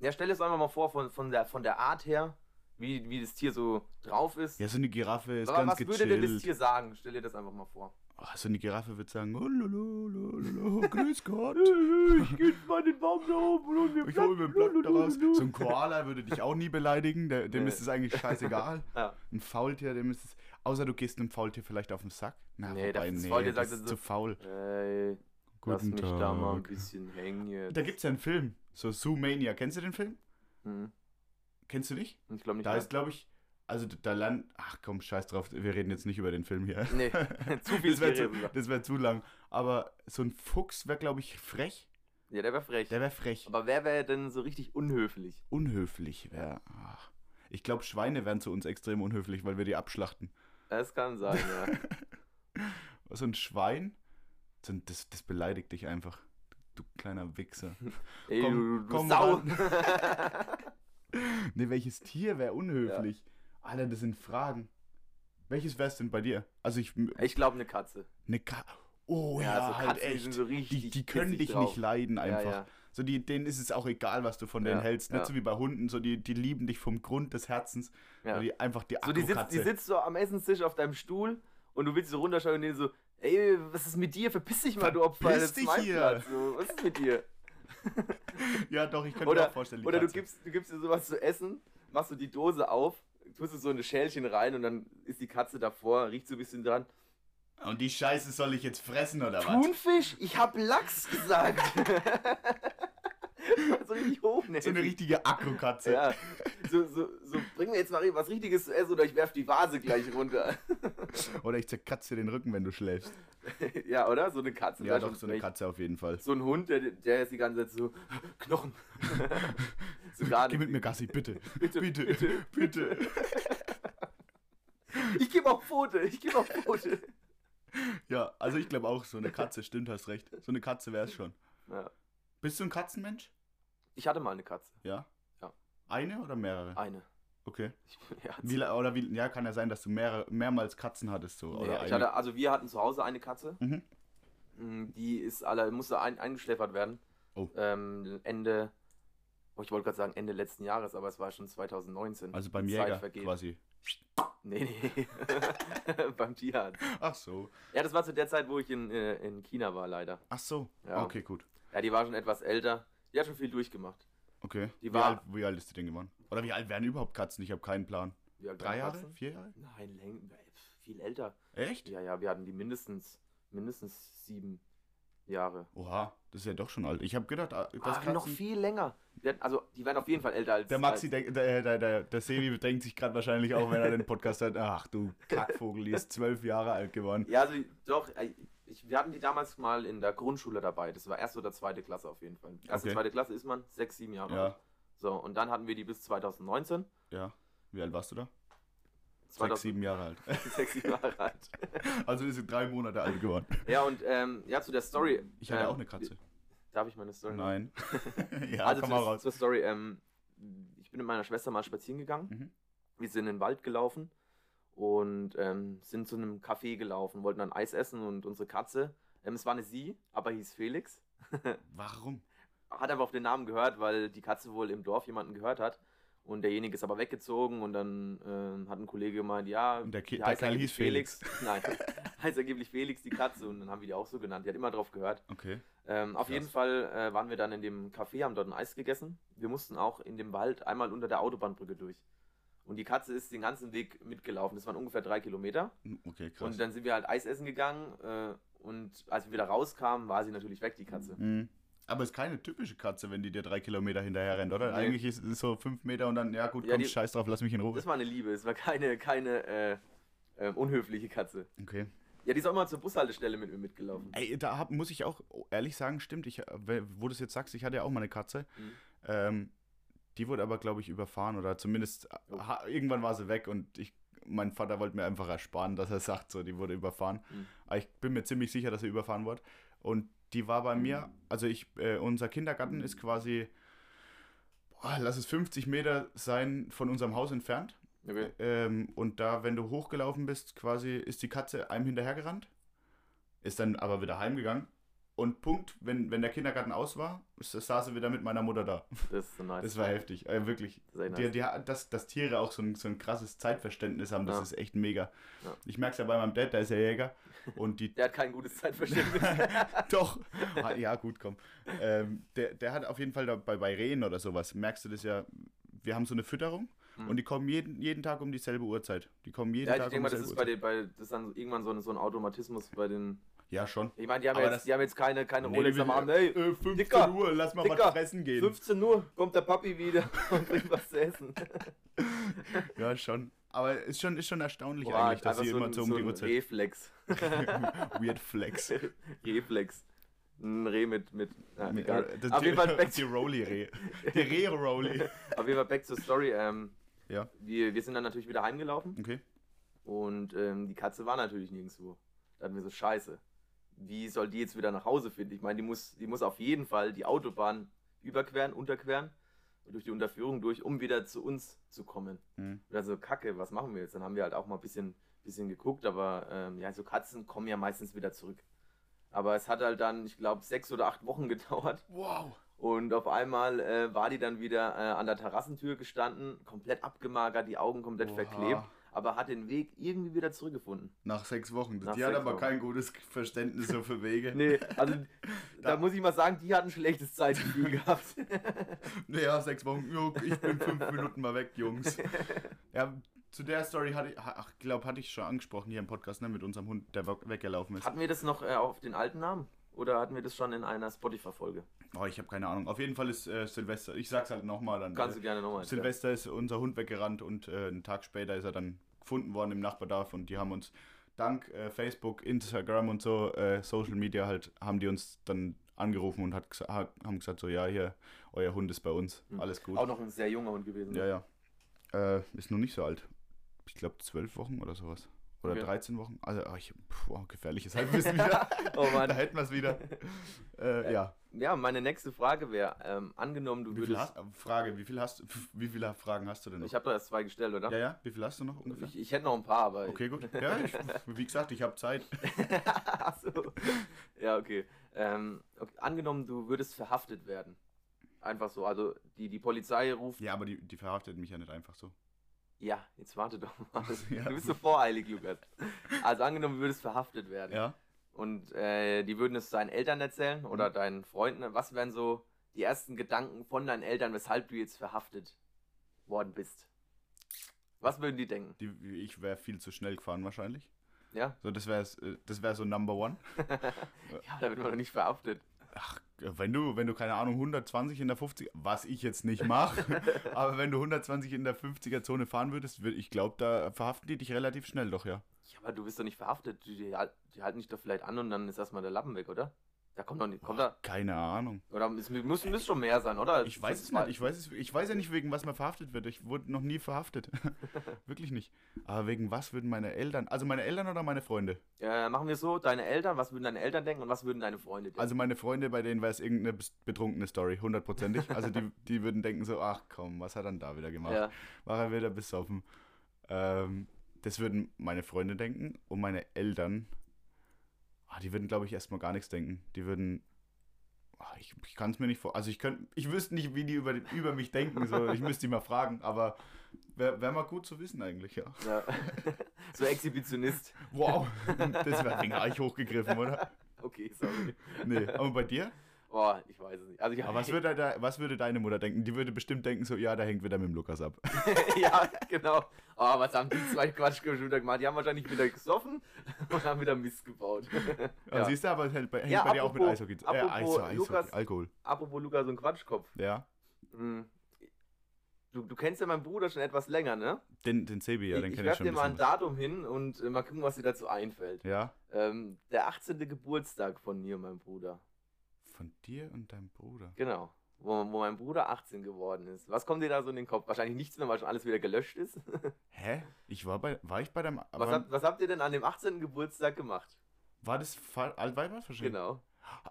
Ja, stell dir das einfach mal vor, von, von, der, von der Art her, wie, wie das Tier so drauf ist. Ja, so eine Giraffe ist Aber ganz was würde denn das gechillt. Tier sagen? Stell dir das einfach mal vor. Oh, so eine Giraffe würde sagen, oh, lolo, lolo, lolo, grüß Gott. ich geh mal den Baum da oben und mir Ich hole mir ein Blatt daraus. So ein Koala würde dich auch nie beleidigen, der, dem Nee. ist es eigentlich scheißegal. Ja. Ein Faultier, dem ist es. Außer du gehst einem Faultier vielleicht auf den Sack. Na, Nee, wobei, das nee, Faultier das sagt ist dann so, zu faul. Ey, lass mich da mal ein bisschen hängen jetzt. Da gibt es ja einen Film, so Zoomania. Kennst du den Film? Hm, Kennst du nicht? ich glaube nicht. Da mehr. ist, glaube ich, also da lernt. Ach komm, scheiß drauf, wir reden jetzt nicht über den Film hier. Nee, zu viel Das wäre zu, das wär zu lang. Aber so ein Fuchs wäre, glaube ich, frech. Ja, der wäre frech. Der wäre frech. Aber wer wäre denn so richtig unhöflich? Unhöflich wäre. Ich glaube, Schweine wären zu uns extrem unhöflich, weil wir die abschlachten. Es kann sein, ja. so ein Schwein, das, das beleidigt dich einfach. Du kleiner Wichser. Ey, komm, du, du komm Sau. ne, welches Tier wäre unhöflich? Ja. Alter, das sind Fragen. Welches wär's denn bei dir? Also ich. Ich glaube eine Katze. Eine Katze. Oh ja, ja so halt Katzen, echt. Die, so die, die können dich drauf. nicht leiden einfach. Ja, ja. So die, denen ist es auch egal, was du von denen hältst. Nicht so wie bei Hunden, so die, die lieben dich vom Grund des Herzens. Ja. Die einfach die so die sitzt, die sitzt so am Essenstisch auf deinem Stuhl und du willst so runterschauen und denen so, ey, was ist mit dir? Verpiss dich mal, du Opfer. Verpiss dich hier. So, was ist mit dir? ja, doch, ich könnte mir auch vorstellen. Oder du gibst, du gibst dir sowas zu essen, machst du die Dose auf, tust du so eine Schälchen rein und dann ist die Katze davor, riecht so ein bisschen dran. Und die Scheiße soll ich jetzt fressen oder was? Thunfisch? Ich hab Lachs gesagt. so richtig hochnäsig. So eine richtige Akkukatze. Ja. So, so, so, bring mir jetzt mal was Richtiges zu essen oder ich werf die Vase gleich runter. oder ich zerkratze dir den Rücken, wenn du schläfst. ja, oder? So eine Katze. Ja, doch, so eine Katze auf jeden Fall. So ein Hund, der, der ist die ganze Zeit so, Knochen. so Geh mit mir Gassi, bitte. Bitte, bitte, bitte. bitte. ich gebe auch Pfote, ich gebe auch Pfote. Ja, also ich glaube auch, so eine Katze, stimmt, hast recht. So eine Katze wäre es schon. Ja. Bist du ein Katzenmensch? Ich hatte mal eine Katze. Ja? Eine oder mehrere? Eine. Okay. Ja, wie, oder wie, ja, kann ja sein, dass du mehr, mehrmals Katzen hattest. So, nee, hatte, also wir hatten zu Hause eine Katze. Mhm. Mm, die ist alle, musste ein, eingeschläfert werden. Oh. Ähm, Ende, oh, ich wollte gerade sagen Ende letzten Jahres, aber es war schon 2019. Also beim Jäger quasi. Nee, nee. beim Tierarzt. Ach so. Ja, das war zu der Zeit, wo ich in, äh, in China war, leider. Ach so. Ja. Okay, gut. Ja, die war schon etwas älter. Die hat schon viel durchgemacht. Okay. Die wie, war, alt, wie alt ist die denn geworden? Oder wie alt werden überhaupt Katzen? Ich habe keinen Plan. Drei Jahre? Katzen? Vier Jahre? Nein, länger, viel älter. Echt? Ja, ja, wir hatten die mindestens, mindestens sieben Jahre. Oha, das ist ja doch schon alt. Ich habe gedacht, ah, das ah, noch viel länger. Also, die werden auf jeden Fall älter als. Der Maxi, als, der, der, der, der Sebi denkt sich gerade wahrscheinlich auch, wenn er den Podcast hört: Ach du Kackvogel, die ist zwölf Jahre alt geworden. Ja, also doch, äh, ich, wir hatten die damals mal in der Grundschule dabei. Das war erste oder zweite Klasse auf jeden Fall. Erste, okay. zweite Klasse ist man sechs, sieben Jahre ja. alt. So, und dann hatten wir die bis 2019. Ja. Wie alt warst du da? Sechs, sieben Jahre alt. Sechs, sieben Jahre alt. also wir sind drei Monate alt geworden. Ja, und ähm, ja, zu der Story. Ich hatte ähm, auch eine Katze. Darf ich meine Story? Nein. ja, also komm mal raus. Zur Story. Ähm, ich bin mit meiner Schwester mal spazieren gegangen. Mhm. Wir sind in den Wald gelaufen und ähm, sind zu einem Café gelaufen, wollten dann Eis essen und unsere Katze, ähm, es war eine Sie, aber hieß Felix. Warum? Hat einfach auf den Namen gehört, weil die Katze wohl im Dorf jemanden gehört hat. Und derjenige ist aber weggezogen und dann äh, hat ein Kollege gemeint, ja, und der, Ki der Kerl hieß Felix. Felix. Nein, heißt angeblich Felix die Katze und dann haben wir die auch so genannt. Die hat immer drauf gehört. Okay. Ähm, auf jeden Fall äh, waren wir dann in dem Café, haben dort ein Eis gegessen. Wir mussten auch in dem Wald einmal unter der Autobahnbrücke durch. Und die Katze ist den ganzen Weg mitgelaufen. Das waren ungefähr drei Kilometer. Hm, okay, krass. Und dann sind wir halt Eis essen gegangen. Äh, und als wir wieder rauskamen, war sie natürlich weg, die Katze. Mhm. Aber es ist keine typische Katze, wenn die dir drei Kilometer hinterher rennt, oder? Nee. Eigentlich ist es so fünf Meter und dann, ja gut, ja, komm, die, scheiß drauf, lass mich in Ruhe. Das war eine Liebe, es war keine, keine äh, äh, unhöfliche Katze. Okay. Ja, die ist auch mal zur Bushaltestelle mit mir mitgelaufen. Ey, da hab, muss ich auch ehrlich sagen, stimmt, ich, wo du es jetzt sagst, ich hatte ja auch mal eine Katze. Mhm. Ähm, die wurde aber, glaube ich, überfahren oder zumindest oh. ha, irgendwann war sie weg und ich, mein Vater wollte mir einfach ersparen, dass er sagt, so, die wurde überfahren. Mhm. Aber ich bin mir ziemlich sicher, dass sie überfahren wurde. Und die war bei mir, also ich, äh, unser Kindergarten ist quasi, boah, lass es 50 Meter sein von unserem Haus entfernt. Okay. Ähm, und da, wenn du hochgelaufen bist, quasi ist die Katze einem hinterhergerannt, ist dann aber wieder heimgegangen und Punkt, wenn, wenn der Kindergarten aus war, saß sie wieder mit meiner Mutter da. Das ist so nice. Das war heftig, äh, wirklich. Das die, die, dass, dass Tiere auch so ein, so ein krasses Zeitverständnis haben, das ja. ist echt mega. Ja. Ich merke es ja bei meinem Dad, der ist ja Jäger. Und die der hat kein gutes Zeitverständnis. Doch. Ah, ja, gut, komm. Ähm, der, der hat auf jeden Fall bei, bei Rehen oder sowas, merkst du das ja, wir haben so eine Fütterung. Mhm. Und die kommen jeden, jeden Tag um dieselbe Uhrzeit. Die kommen jeden ja, Tag um dieselbe Uhrzeit. Ja, ich denke mal, das ist bei den, bei, das ist dann irgendwann so ein, so ein Automatismus bei den ja, schon. Ich meine, die, haben jetzt, die haben jetzt keine, keine nee, Rolex am Abend. Hey, äh, 15 Dicker, Uhr, lass mal Dicker, was fressen gehen. 15 Uhr kommt der Papi wieder und bringt was zu essen. ja, schon. Aber ist schon, ist schon erstaunlich Boah, eigentlich, dass sie so immer so um so die Uhrzeit... Reflex. Weird Flex. Reflex. Ein Reh mit... mit, ja, mit Auf jeden Fall back Die Rolli-Reh. Die Reh-Rolli. Auf jeden Fall back zur Story. Ähm, Ja. Wir, wir sind dann natürlich wieder heimgelaufen Okay. und ähm, die Katze war natürlich nirgendwo. Da hatten wir so, scheiße, wie soll die jetzt wieder nach Hause finden? Ich meine, die muss, die muss auf jeden Fall die Autobahn überqueren, unterqueren, durch die Unterführung durch, um wieder zu uns zu kommen. Mhm. Dann so, kacke, was machen wir jetzt? Dann haben wir halt auch mal ein bisschen, bisschen geguckt, aber ähm, ja, so Katzen kommen ja meistens wieder zurück. Aber es hat halt dann, ich glaube, sechs oder acht Wochen gedauert. Wow. Und auf einmal äh, war die dann wieder äh, an der Terrassentür gestanden, komplett abgemagert, die Augen komplett Oha. verklebt, aber hat den Weg irgendwie wieder zurückgefunden. Nach sechs Wochen. Nach die hat sechs aber Wochen. kein gutes Verständnis so für Wege. Nee, also da Da- muss ich mal sagen, die hat ein schlechtes Zeitgefühl gehabt. Naja, sechs Wochen. Ich bin fünf Minuten mal weg, Jungs. Ja, zu der Story hatte ich, ach, glaube, hatte ich schon angesprochen hier im Podcast, ne, mit unserem Hund, der we- weggelaufen ist. Hatten wir das noch äh, auf den alten Namen? Oder hatten wir das schon in einer Spotify-Folge? Oh, ich habe keine Ahnung. Auf jeden Fall ist äh, Silvester, ich sag's halt nochmal dann. Kannst äh, du gerne nochmal. Silvester ist unser Hund weggerannt und äh, einen Tag später ist er dann gefunden worden im Nachbardorf und die haben uns dank äh, Facebook, Instagram und so, äh, Social Media halt, haben die uns dann angerufen und hat, haben gesagt so, ja, hier, euer Hund ist bei uns, Hm. alles gut. Auch noch ein sehr junger Hund gewesen. Ja, ja. Äh, ist noch nicht so alt. Ich glaube zwölf Wochen oder sowas. Oder Okay. 13 Wochen. Also, oh, ich, puh, oh, gefährliches Halbwissen wieder. Oh da Mann. hätten wir es wieder. Äh, ja. Ja, meine nächste Frage wäre, ähm, angenommen, du Wie würdest... hast, Frage, wie viel hast wie viele Fragen hast du denn noch? Ich habe da erst zwei gestellt, oder? ja, ja, wie viel hast du noch ungefähr? Ich, ich hätte noch ein paar, aber... Okay, gut. Ja, ich, wie gesagt, ich habe Zeit. So. Ja, okay. Ähm, okay. Angenommen, du würdest verhaftet werden. Einfach so. Also die, die Polizei ruft. Ja, aber die, die verhaftet mich ja nicht einfach so. Ja, jetzt warte doch mal. Ja. Du bist so voreilig, Lukas. Also angenommen, du würdest verhaftet werden. Ja. Und äh, die würden es deinen Eltern erzählen oder Mhm. deinen Freunden. Was wären so die ersten Gedanken von deinen Eltern, weshalb du jetzt verhaftet worden bist? Was würden die denken? Die, ich wäre viel zu schnell gefahren wahrscheinlich. Ja? So, das wäre das wär so Number One. Ja, da wird man doch nicht verhaftet. Ach, wenn du, wenn du, keine Ahnung, 120 in der 50, was ich jetzt nicht mache, aber wenn du 120 in der 50er-Zone fahren würdest, würd, ich glaube, da verhaften die dich relativ schnell doch, ja. Ja, aber du bist doch nicht verhaftet. Die, die, die halten dich doch vielleicht an und dann ist erstmal der Lappen weg, oder? Da kommt doch nicht. Kommt da. Keine Ahnung. Oder es muss, muss schon mehr sein, oder? Ich weiß es nicht. Ich weiß, es, ich weiß ja nicht, wegen was man verhaftet wird. Ich wurde noch nie verhaftet. Wirklich nicht. Aber wegen was würden meine Eltern, also meine Eltern oder meine Freunde? Äh, machen wir es so, deine Eltern, was würden deine Eltern denken und was würden deine Freunde denken? Also meine Freunde, bei denen wäre es irgendeine betrunkene Story, hundertprozentig. Also die, die würden denken so, ach komm, was hat er denn da wieder gemacht? ja. War er wieder besoffen? Ähm, das würden meine Freunde denken und meine Eltern, ah, die würden glaube ich erstmal gar nichts denken. Die würden, ah, ich, ich kann es mir nicht vor, also ich könnte, ich wüsste nicht, wie die über, über mich denken, so, ich müsste die mal fragen, aber wäre wär mal gut zu wissen eigentlich, ja. ja. so Exhibitionist. Wow, das wäre wenig hochgegriffen, oder? Okay, sorry. Nee, aber bei dir? Oh, ich weiß es nicht. Also ich, Aber was würde, da, was würde deine Mutter denken? Die würde bestimmt denken so, ja, der hängt wieder mit dem Lukas ab. ja, genau. Oh, was haben die zwei Quatschcomputer gemacht? Die haben wahrscheinlich wieder gesoffen und haben wieder Mist gebaut. Ja. Siehst du, aber es hält bei, hängt Ja, bei dir auch mit apropos- Eishockey. Äh, apropos Eis, Eishockey, Lukas- Alkohol. Apropos so ein Quatschkopf. Ja, Hm. Du, du kennst ja meinen Bruder schon etwas länger, ne? den, den Sebi, ja, den ich kenne ich schon dir ein mal ein. Datum hin und äh, mal gucken, was dir dazu einfällt. Ja, Ähm, der 18. Geburtstag von mir und meinem Bruder. Von dir und deinem Bruder. Genau. Wo, wo mein Bruder 18 geworden ist. Was kommt dir da so in den Kopf? Wahrscheinlich nichts mehr, weil schon alles wieder gelöscht ist. Hä? Ich war bei, war ich bei deinem, Was, habt, was habt ihr denn an dem 18. Geburtstag gemacht? war das Fall, Altweiberverschwendung? Genau.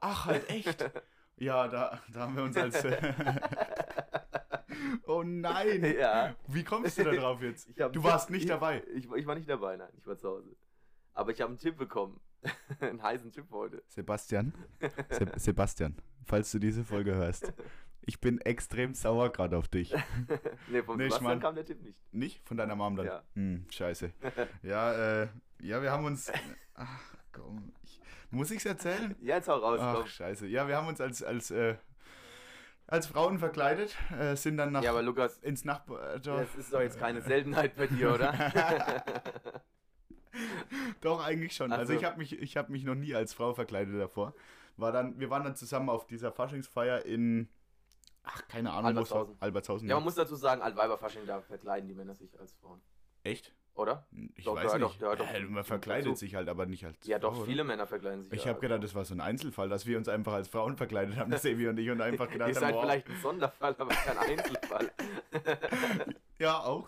Ach, halt echt? ja, da, da haben wir uns als, oh nein, ja. wie kommst du da drauf jetzt? Hab Du warst Tipp- nicht ich, dabei. Ich, ich war nicht dabei, nein. Ich war zu Hause. Aber ich habe einen Tipp bekommen. einen heißen Tipp heute. Sebastian, Se Sebastian, falls du diese Folge hörst, ich bin extrem sauer gerade auf dich. nee, vom Nee, Sebastian kam der Tipp nicht. Nicht? Von deiner Mom dann? Ja. Hm, scheiße. Ja, äh, ja, wir haben uns. Ach komm. Ich, muss ich's erzählen? Ja, jetzt hau raus, Ach, komm. scheiße. Ja, wir haben uns als, als, äh, als Frauen verkleidet, äh, sind dann nach, Ja, aber Lukas, ins Nachbar. das ist doch jetzt keine Seltenheit bei dir, oder? Doch, eigentlich schon. Also, Also- ich habe mich, ich hab mich noch nie als Frau verkleidet davor. War dann, wir waren dann zusammen auf dieser Faschingsfeier in. Ach, keine Ahnung, wo es war. Albertshausen. Albertshausen. ja, man muss dazu sagen, Altweiberfasching, da verkleiden die Männer sich als Frauen. Echt? Oder? Ich Doch, weiß nicht. doch- doch Äh, man dazu. verkleidet sich halt aber nicht als Ja, doch, Frau, oder? viele Männer verkleiden sich. Ich ja habe gedacht, das war so ein Einzelfall, dass wir uns einfach als Frauen verkleidet haben, Sebi und ich, und einfach gedacht Ihr haben, seid wow. vielleicht ein Sonderfall, aber kein Einzelfall. Ja, auch.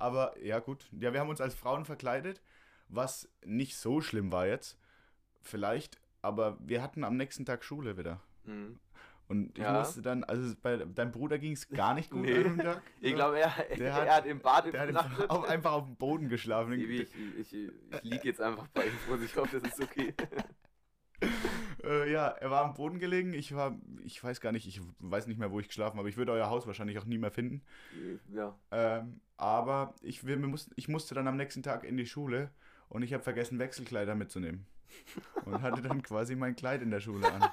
Aber ja, gut. Ja, wir haben uns als Frauen verkleidet, was nicht so schlimm war jetzt. Vielleicht, aber wir hatten am nächsten Tag Schule wieder. Mhm. Und ich Ja. musste dann, also bei deinem Bruder ging es gar nicht gut Nee. Tag. Ich glaube, er, er hat- hat im Bad Der hat auf, einfach auf dem Boden geschlafen. Sebi, ich, ich, ich liege jetzt einfach bei ihm vor. Ich hoffe, das ist okay. Äh, ja, er war am Boden gelegen. Ich war, ich weiß gar nicht, ich weiß nicht mehr, wo ich geschlafen habe. Ich würde euer Haus wahrscheinlich auch nie mehr finden. Ja. Ähm, aber ich, wir mussten, ich musste dann am nächsten Tag in die Schule und ich habe vergessen, Wechselkleider mitzunehmen. Und hatte dann quasi mein Kleid in der Schule an.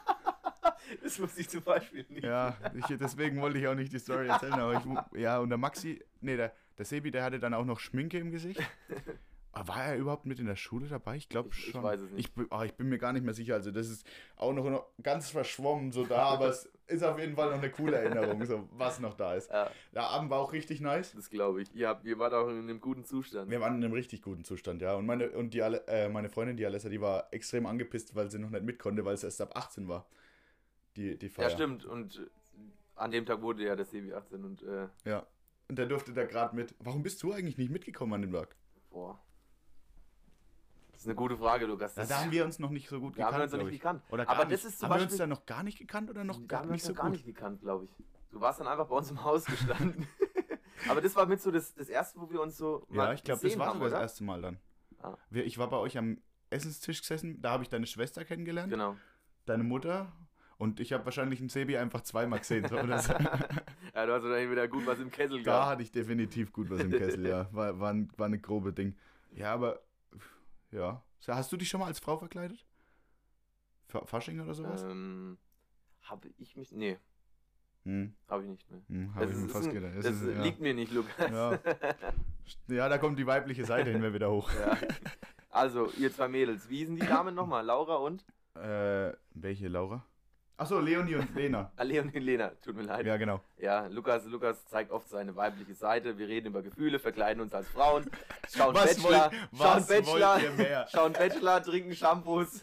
Das wusste ich zum Beispiel nicht. Ja, ich, deswegen wollte ich auch nicht die Story erzählen. Aber ich, ja, und der Maxi, nee, der, der Sebi, der hatte dann auch noch Schminke im Gesicht. Aber war er überhaupt mit in der Schule dabei? Ich glaube Ich- ich schon. weiß es nicht. Ich, bin- ah, ich bin mir gar nicht mehr sicher. Also das ist auch noch, noch ganz verschwommen so da, aber es ist auf jeden Fall noch eine coole Erinnerung, so was noch da ist. Ja, Der Abend war auch richtig nice. das glaube ich. Ihr, habt, ihr wart auch in einem guten Zustand. Wir waren in einem richtig guten Zustand, ja. Und meine, und die, äh, meine Freundin, die Alessa, die war extrem angepisst, weil sie noch nicht mit konnte, weil es erst ab 18 war. Die, die Feier. Ja, stimmt. Und äh, an dem Tag wurde ja der Sebi 18 und äh, Ja. Und der durfte da gerade mit. Warum bist du eigentlich nicht mitgekommen an dem Tag? boah. Das ist eine gute Frage, Lukas. Das da haben wir uns noch nicht so gut da haben wir uns noch nicht ich. gekannt. Oder gar Aber nicht. das ist zum haben wir uns Beispiel- da noch gar nicht gekannt oder noch Da gar nicht so gar gut? nicht gekannt, glaube ich. Du warst dann einfach bei uns im Haus gestanden. Aber das war mit so das, das erste, wo wir uns so Ja, ich glaube, das war sogar das erste Mal dann. Ah. Ich war bei euch am Essenstisch gesessen, da habe ich deine Schwester kennengelernt, Genau. deine Mutter und ich habe wahrscheinlich einen Sebi einfach zweimal gesehen. So, oder so. Ja, du hast dann wieder gut was im Kessel Da gehabt. hatte ich definitiv gut was im Kessel, ja. War, war, ein, war eine grobe Ding. Ja, aber ja. Hast du dich schon mal als Frau verkleidet? Fa- Fasching oder sowas? Ähm, habe ich mich. Nee, Hm, habe ich nicht mehr. hm, habe Das, ich mir fast gedacht. das ist, ja. liegt mir nicht, Lukas. Ja. ja, da kommt die weibliche Seite hin wieder hoch. Ja. Also, ihr zwei Mädels, wie sind die Damen nochmal? Laura und? Äh, welche, Laura? Achso, Leonie und Lena. Ah, Leon und Lena, tut mir leid. Ja, genau. Ja, Lukas, Lukas zeigt oft seine weibliche Seite. Wir reden über Gefühle, verkleiden uns als Frauen, schauen Was Bachelor, wollt- schauen Bachelor, schauen Bachelor, trinken Shampoos.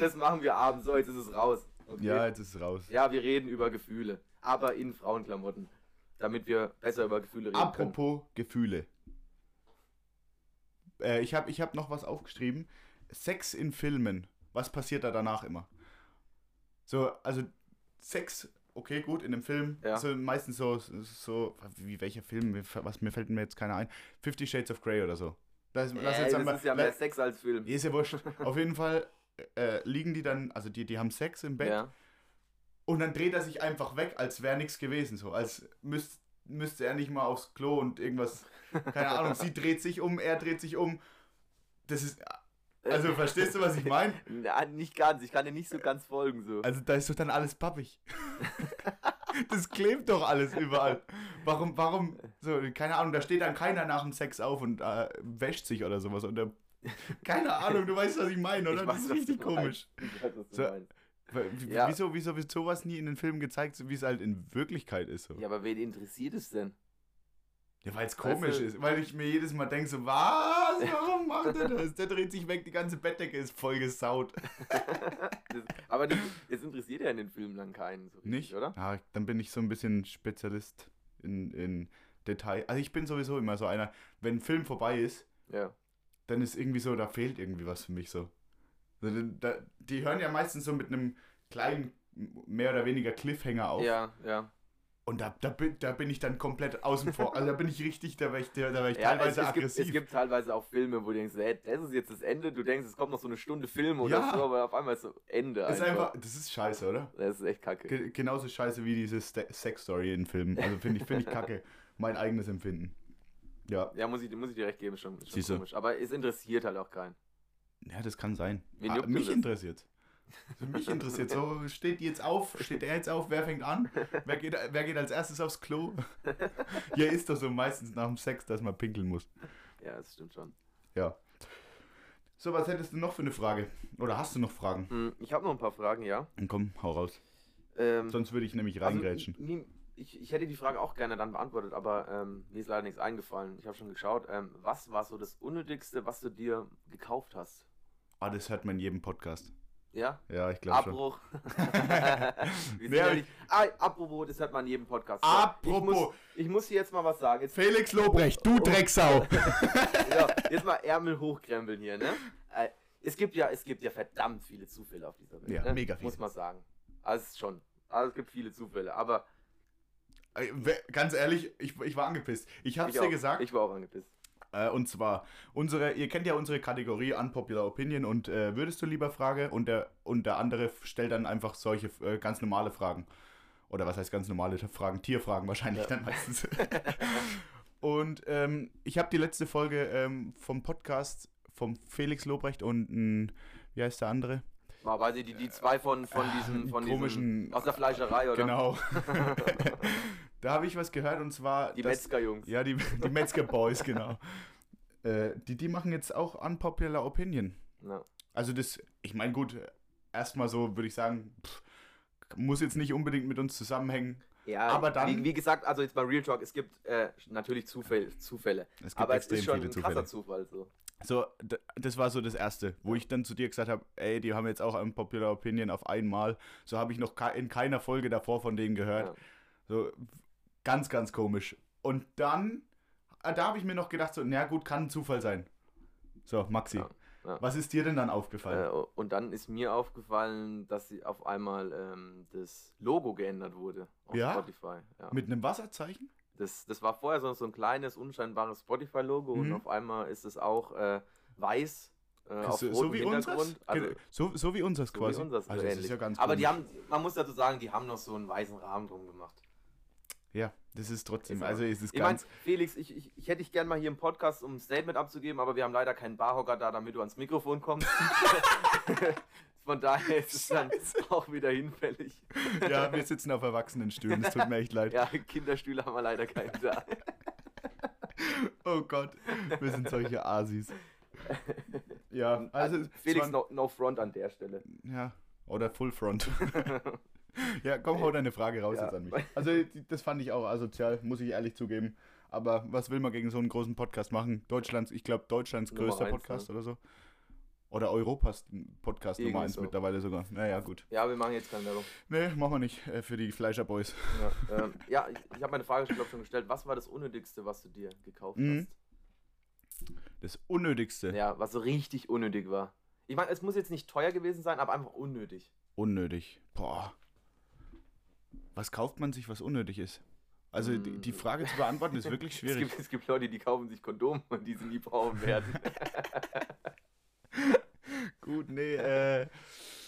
Das machen wir abends. So, jetzt ist es raus. Okay? Ja, jetzt ist es raus. Ja, wir reden über Gefühle, aber in Frauenklamotten, damit wir besser über Gefühle reden können. Apropos Gefühle. Äh, ich habe ich hab noch was aufgeschrieben. Sex in Filmen. Was passiert da danach immer? So, also Sex, okay, gut, in einem Film. Ja. So meistens so, so, wie welcher Film, was mir fällt mir jetzt keiner ein. Fifty Shades of Grey oder so. Das, Äh, das einmal- ist ja mehr Sex als Film. Ist ja wurscht. Auf jeden Fall äh, liegen die dann, also die, die haben Sex im Bett Ja. und dann dreht er sich einfach weg, als wäre nichts gewesen. So, als müsst, müsste er nicht mal aufs Klo und irgendwas, keine Ahnung, sie dreht sich um, er dreht sich um. Das ist, also verstehst du, was ich meine? Nicht ganz, ich kann dir nicht so ganz folgen so. Also da ist doch dann alles pappig. Das klebt doch alles überall. Warum, warum, so, keine Ahnung, da steht dann keiner nach dem Sex auf und äh, wäscht sich oder sowas. Und der, keine Ahnung, du weißt, was ich meine, oder? Ich das weiß, ist richtig komisch. Weiß, So. Ja. Wieso, wieso wird sowas nie in den Filmen gezeigt, wie es halt in Wirklichkeit ist? So? Ja, aber wen interessiert es denn? Ja, weil es Weißt komisch du- ist. Weil ich mir jedes Mal denke, so, was? Warum macht er das? Der dreht sich weg, die ganze Bettdecke ist voll gesaut. Das, aber das, das interessiert ja in den Filmen dann keinen so richtig, Nicht? oder? Ja, dann bin ich so ein bisschen Spezialist in, in Detail. Also ich bin sowieso immer so einer, wenn ein Film vorbei ist, Ja. dann ist irgendwie so, da fehlt irgendwie was für mich so. Also, da, die hören ja meistens so mit einem kleinen, mehr oder weniger Cliffhanger auf. Ja, ja. Und da, da, bin, da bin ich dann komplett außen vor. Also da bin ich richtig, da wäre ich, da wär ich Ja, es, teilweise es, gibt, aggressiv. es gibt teilweise auch Filme, wo du denkst, hey, das ist jetzt das Ende, du denkst, es kommt noch so eine Stunde Film oder Ja. so, aber auf einmal ist so Ende das, ist einfach. einfach, das ist scheiße, oder? Das ist echt kacke. Ge genauso scheiße wie diese Sex-Story in Filmen. Also finde ich, find ich kacke. Mein eigenes Empfinden. Ja. Ja, muss ich, muss ich dir recht geben, schon, schon komisch. Aber es interessiert halt auch keinen. Ja, das kann sein. Ah, mich interessiert. Also mich interessiert. So, steht die jetzt auf? Steht er jetzt auf? Wer fängt an? Wer geht, wer geht als erstes aufs Klo? ja, ist doch so meistens nach dem Sex, dass man pinkeln muss. Ja, das stimmt schon. Ja. So, was hättest du noch für eine Frage? Oder hast du noch Fragen? Hm, Ich habe noch ein paar Fragen, ja. Dann komm, hau raus. Ähm, Sonst würde ich nämlich also, reingrätschen. mir- ich, ich hätte die Frage auch gerne dann beantwortet, aber ähm, mir ist leider nichts eingefallen. Ich habe schon geschaut. Ähm, was war so das Unnötigste, was du dir gekauft hast? Ah, das hört man in jedem Podcast. Ja? Ja, ich glaube schon. Abbruch. Nee, ja nicht, ah, apropos, das hört man in jedem Podcast. Apropos. Ich muss, ich muss hier jetzt mal was sagen. Jetzt, Felix Lobrecht, du Drecksau. ja, jetzt mal Ärmel hochkrempeln hier, ne? Äh, Es gibt ja, es gibt ja verdammt viele Zufälle auf dieser Welt. Ja, ne? mega viele. Muss man sagen. Also schon. Also es gibt viele Zufälle, aber Ganz ehrlich, ich, ich war angepisst. Ich hab's ich, dir auch, gesagt. ich war auch angepisst. Äh, und zwar, unsere, ihr kennt ja unsere Kategorie Unpopular Opinion und äh, würdest du lieber Frage und der, und der andere stellt dann einfach solche äh, ganz normale Fragen. Oder was heißt ganz normale Fragen? Tierfragen wahrscheinlich Ja. dann meistens. und ähm, ich habe die letzte Folge ähm, vom Podcast vom Felix Lobrecht und ein, wie heißt der andere? Mal weiß ich, die, die zwei von, von Ah, diesen, die von komischen- diesen, aus der Fleischerei, oder? Genau. da habe ich was gehört und zwar. Die Metzgerjungs. Ja, die, die Metzger Boys, genau. Äh, die, die machen jetzt auch Unpopular Opinion. Ja. Also das, ich meine gut, erstmal so würde ich sagen, pff, muss jetzt nicht unbedingt mit uns zusammenhängen. Ja, Aber dann- wie, wie gesagt, also jetzt bei Real Talk, es gibt äh, natürlich Zufälle, Zufälle. Es gibt aber es ist schon ein krasser. Zufall so. So, das war so das Erste, wo ich dann zu dir gesagt habe, ey, die haben jetzt auch Unpopular Opinion auf einmal. So habe ich noch in keiner Folge davor von denen gehört. Ja. So ganz, ganz komisch. Und dann, äh, da habe ich mir noch gedacht, so, na gut, kann ein Zufall sein. So, Maxi, Ja, ja. was ist dir denn dann aufgefallen? Äh, und dann ist mir aufgefallen, dass sie auf einmal ähm, das Logo geändert wurde auf Ja? Spotify. Ja. Mit einem Wasserzeichen? Das, das war vorher so, so ein kleines, unscheinbares Spotify-Logo und Mhm. auf einmal ist es auch äh, weiß äh, auf so, rotem so wie unseres? Hintergrund. Also, so, so wie unseres quasi. wie unseres also ähnlich. ist ja ganz Aber die haben, man muss dazu sagen, die haben noch so einen weißen Rahmen drum gemacht. Ja, das ist trotzdem, Ist also aber- es ist Ich ganz... Felix, ich, ich, ich hätte dich gerne mal hier im Podcast, um ein Statement abzugeben, aber wir haben leider keinen Barhocker da, damit du ans Mikrofon kommst. Von daher ist es dann auch wieder hinfällig. ja, wir sitzen auf Erwachsenenstühlen, es tut mir echt leid. Ja, Kinderstühle haben wir leider keinen da. Oh Gott, wir sind solche Asis. Ja, also... Felix, waren- no, no front an der Stelle. Ja, oder Full Front. Ja, komm, hau deine Frage raus Ja. jetzt an mich. Also, das fand ich auch asozial, muss ich ehrlich zugeben. Aber was will man gegen so einen großen Podcast machen? Deutschlands, ich glaube, Deutschlands Nummer größter eins, Podcast ne? oder so. Oder Europas Podcast Nummer Irgendwie 1 so. mittlerweile sogar. Naja, gut. Ja, wir machen jetzt keine Werbung. Nee, machen wir nicht äh, für die Fleischer Boys. Ja, ähm, ja ich, ich habe meine Frage glaub, schon gestellt. Was war das Unnötigste, was du dir gekauft Mhm. Das Unnötigste. hast? Ja, was so richtig unnötig war. Ich meine, es muss jetzt nicht teuer gewesen sein, aber einfach unnötig. Unnötig. Boah. Was kauft man sich, was unnötig ist? Also die, die Frage zu beantworten ist wirklich Es schwierig. gibt, es gibt Leute, die kaufen sich Kondome und die sie nie brauchen werden. Gut, nee, äh,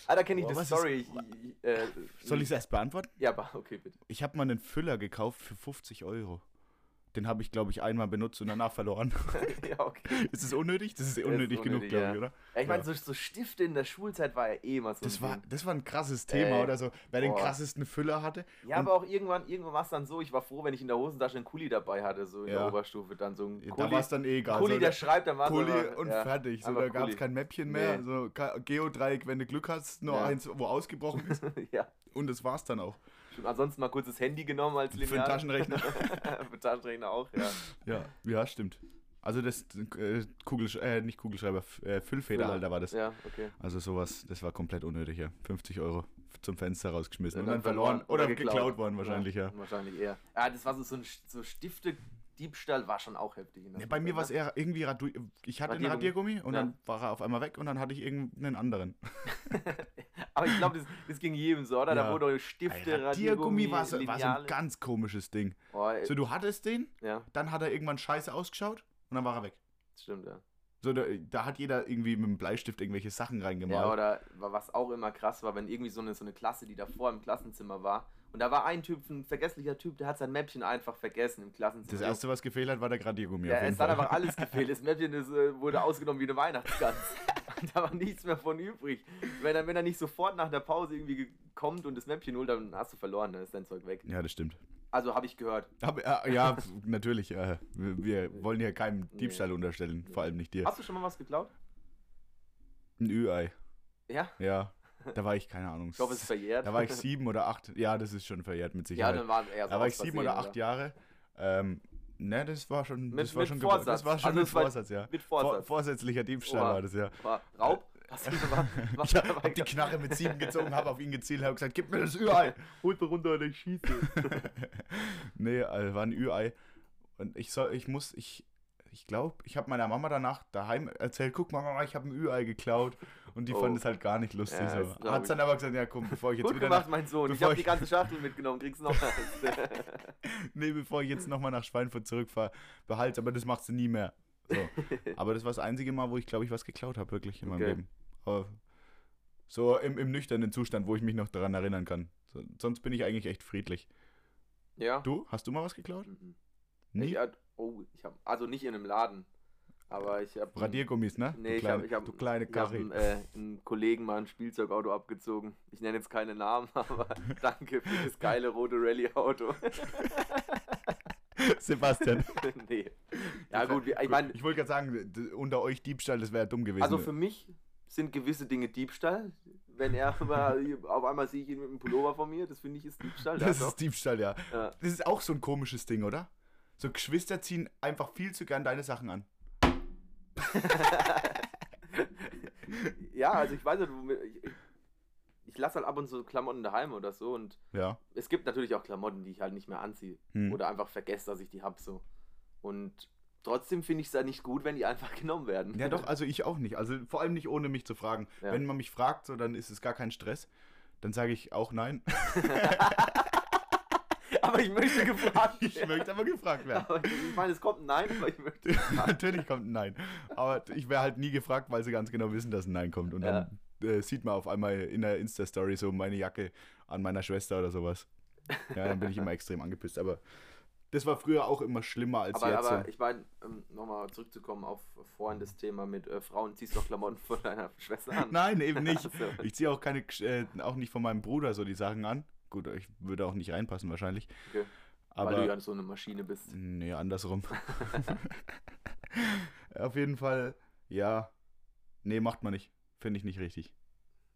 ah, da kenne ich Boah, was Story. Ich, ich, äh, soll ich es erst beantworten? Ja, okay, bitte. Ich habe mal einen Füller gekauft für 50 Euro. Den habe ich, glaube ich, einmal benutzt und danach verloren. ja, okay. ist es unnötig? Das ist ist unnötig genug, unnötig, glaube ja. ich, oder? Ja, ich meine, Ja. so, so Stifte in der Schulzeit war ja eh immer so Das war, das war ein krasses Thema Äh, oder so. Wer den boah. krassesten Füller hatte. Ja, aber auch irgendwann, irgendwann war es dann so, ich war froh, wenn ich in der Hosentasche einen Kuli dabei hatte, so in Ja. der Oberstufe. Dann so ein Da Kuli, war es dann eh egal. Kuli so, der schreibt, dann war es Kuli aber- und ja, fertig. So, da gab es kein Mäppchen mehr. Nee. So Geodreieck, wenn du Glück hast, Ja. eins, wo ausgebrochen ist. ja. Und das war's dann auch. Und ansonsten mal kurz das Handy genommen als Für den Lineal. Taschenrechner. Für den Taschenrechner auch, ja. Ja, ja, stimmt. Also das äh, Kugelsch äh, nicht Kugelschreiber, äh, Füllfederhalter war das. Ja, okay. Also sowas, das war komplett unnötig, ja. 50 Euro zum Fenster rausgeschmissen und Dann dann verloren. Oder, geklaut, worden Ja, wahrscheinlich, ja. Wahrscheinlich eher. Ja, das war so, so ein so Stifte-Diebstahl, war schon auch heftig. ja bei mir war es ne? eher irgendwie Radu ich hatte einen Radiergummi. Radiergummi und Ja. dann war er auf einmal weg und dann hatte ich irgendeinen anderen. Aber ich glaube, das, das ging jedem so, oder? Da Ja. wurde Stifte, Ey, Radiergummi war so, war so ein ganz komisches Ding. Oh, So, du hattest den, ja, dann hat er irgendwann scheiße ausgeschaut und dann war er weg. stimmt, ja. So, da, da hat jeder irgendwie mit dem Bleistift irgendwelche Sachen reingemalt. Ja, oder wa- was auch immer krass war, wenn irgendwie so eine, so eine Klasse, die davor im Klassenzimmer war, und da war ein Typ, ein vergesslicher Typ, der hat sein Mäppchen einfach vergessen im Klassenzimmer. das erste, was gefehlt hat, war der Radiergummi. ja, es hat einfach alles gefehlt. Das Mäppchen das, äh, wurde ausgenommen wie eine Weihnachtsgans. und da war nichts mehr von übrig. Wenn er, wenn er nicht sofort nach der Pause irgendwie ge- kommt und das Mäppchen holt, dann hast du verloren, dann ist dein Zeug weg. Ja, das stimmt. Also habe ich gehört. Aber, äh, ja, natürlich. Äh, wir, wir wollen hier keinem Diebstahl unterstellen, vor allem nicht dir. Hast du schon mal was geklaut? Ein Ü-Ei. Ja? Ja, da war ich, keine Ahnung. Ich hoffe, es ist verjährt. Da war ich sieben oder acht. Ja, das ist schon verjährt mit Ja, Sicherheit. dann war eher so da war ich sieben oder acht Jahre. Ähm, ne, das war schon, Mit- das war mit schon, Vorsatz. das war schon Also mit war Vorsatz, ja. mit Vor, Vorsatz. vorsätzlicher Diebstahl Oha. war das, ja. War Raub? Hast du was, ich hab die Knarre mit sieben gezogen, habe auf ihn gezielt, habe gesagt, gib mir das Ü-Ei. Holt runter oder ich schieße. nee, also war ein Ü-Ei. Und ich soll, ich muss, ich, ich glaube, ich habe meiner Mama danach daheim erzählt, guck mal, Mama, ich habe ein Ü-Ei geklaut. Und die oh. fand es halt gar nicht lustig. Ja, so. Hat dann aber gesagt, ja komm, bevor ich jetzt Gut wieder gemacht, nach, mein Sohn. Ich habe die ganze Schachtel mitgenommen, kriegst noch eins. nee, bevor ich jetzt nochmal nach Schweinfurt zurückfahre, behalte, aber das machst du nie mehr. So. Aber das war das einzige Mal, wo ich, glaube ich, was geklaut habe, wirklich in meinem okay. Leben. Aber so im, im nüchternen Zustand, wo ich mich noch daran erinnern kann. So, sonst bin ich eigentlich echt friedlich. Ja. Du, hast du mal was geklaut? Mhm. Nie? Ich, oh, ich habe also nicht in einem Laden. Aber ich habe. Radiergummis, ne? Nee, ich habe. Hab, du kleine Karre. Ich habe äh, einen Kollegen mal ein Spielzeugauto abgezogen. Ich nenne jetzt keine Namen, aber danke für das geile rote Rallye-Auto. Sebastian. nee. Ja, gut, ich meine. Ich wollte gerade sagen, unter euch Diebstahl, das wäre dumm gewesen. Also für mich sind gewisse Dinge Diebstahl. Wenn er mal, auf einmal sehe ich ihn mit einem Pullover von mir, das finde ich ist Diebstahl. Das ist Diebstahl, ja. ja. Das ist auch so ein komisches Ding, oder? So Geschwister ziehen einfach viel zu gern deine Sachen an. ja, also ich weiß nicht, ich, ich lasse halt ab und zu Klamotten daheim oder so und ja. es gibt natürlich auch Klamotten, die ich halt nicht mehr anziehe hm. oder einfach vergesse, dass ich die habe so. Und trotzdem finde ich es ja nicht gut, wenn die einfach genommen werden. Ja, doch, also ich auch nicht. Also vor allem nicht ohne mich zu fragen. Ja. Wenn man mich fragt, so, dann ist es gar kein Stress. Dann sage ich auch nein. aber ich möchte gefragt werden. Ich möchte aber gefragt werden. Aber ich meine, es kommt ein Nein, aber ich möchte. Natürlich kommt ein Nein. Aber ich wäre halt nie gefragt, weil sie ganz genau wissen, dass ein Nein kommt. Und ja. dann äh, sieht man auf einmal in der Insta-Story so meine Jacke an meiner Schwester oder sowas. Ja, dann bin ich immer extrem angepisst. Aber das war früher auch immer schlimmer als aber, jetzt. Aber ich meine, um nochmal zurückzukommen auf vorhin das Thema mit äh, Frauen, ziehst du doch Klamotten von deiner Schwester an? Nein, eben nicht. Also. Ich ziehe auch keine, äh, auch nicht von meinem Bruder so die Sachen an. Gut, ich würde auch nicht reinpassen wahrscheinlich. Okay. Aber, Weil du ja so eine Maschine bist. Nee, andersrum. Auf jeden Fall, ja. Nee, macht man nicht. Finde ich nicht richtig.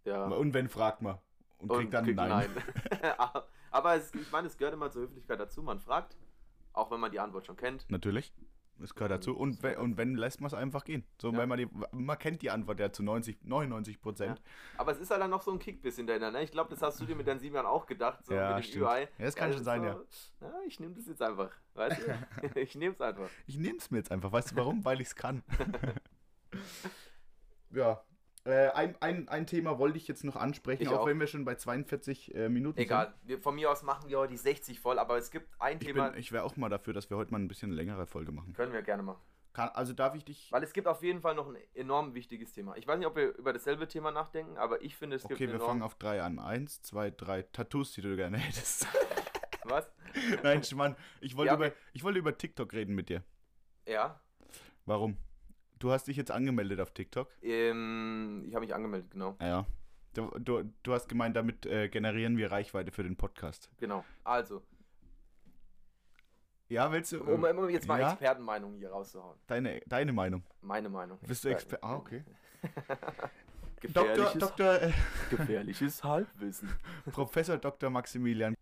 Ja. Und wenn, fragt man. Und, und kriegt dann kriegt Nein. nein. Aber es, ich meine, es gehört immer zur Höflichkeit dazu. Man fragt, auch wenn man die Antwort schon kennt. Natürlich. Das gehört dazu. Und, wenn, und wenn, lässt man es einfach gehen. So, ja. wenn man, die, man kennt die Antwort ja zu 90, 99 Prozent. Ja. Aber es ist halt dann noch so ein Kick bisschen dahinter. Ne? Ich glaube, das hast du dir mit deinen sieben Jahren auch gedacht. So ja, mit dem UI. Ja, das kann ja, schon sein, so, ja. ja. Ich nehme das jetzt einfach. Weißt du? ich nehme es einfach. Ich nehme es mir jetzt einfach. Weißt du warum? Weil ich es kann. ja, äh, ein, ein, ein Thema wollte ich jetzt noch ansprechen, auch, auch, wenn wir schon bei 42 äh, Minuten Egal. sind. Egal, von mir aus machen wir heute die 60 voll, aber es gibt ein ich Thema. Bin, ich wäre auch mal dafür, dass wir heute mal ein bisschen längere Folge machen. Können wir gerne machen. Kann, also darf ich dich. Weil es gibt auf jeden Fall noch ein enorm wichtiges Thema. Ich weiß nicht, ob wir über dasselbe Thema nachdenken, aber ich finde, es okay, gibt. Okay, wir fangen auf drei an. Eins, zwei, drei Tattoos, die du gerne hättest. Was? Nein, Mann, ich wollte, ja, okay. über, ich wollte über TikTok reden mit dir. Ja. Warum? Du hast dich jetzt angemeldet auf TikTok? Ähm, ich habe mich angemeldet, genau. Ja. Du, du, du hast gemeint, damit äh, generieren wir Reichweite für den Podcast. Genau. Also. Ja, willst du. Um, um jetzt mal ja? Expertenmeinung hier rauszuhauen. Deine, deine Meinung. Meine Meinung. Bist du Experte? Ah, okay. Gefährliches, Doktor, Doktor, äh, gefährliches Halbwissen. Professor Dr. Maximilian.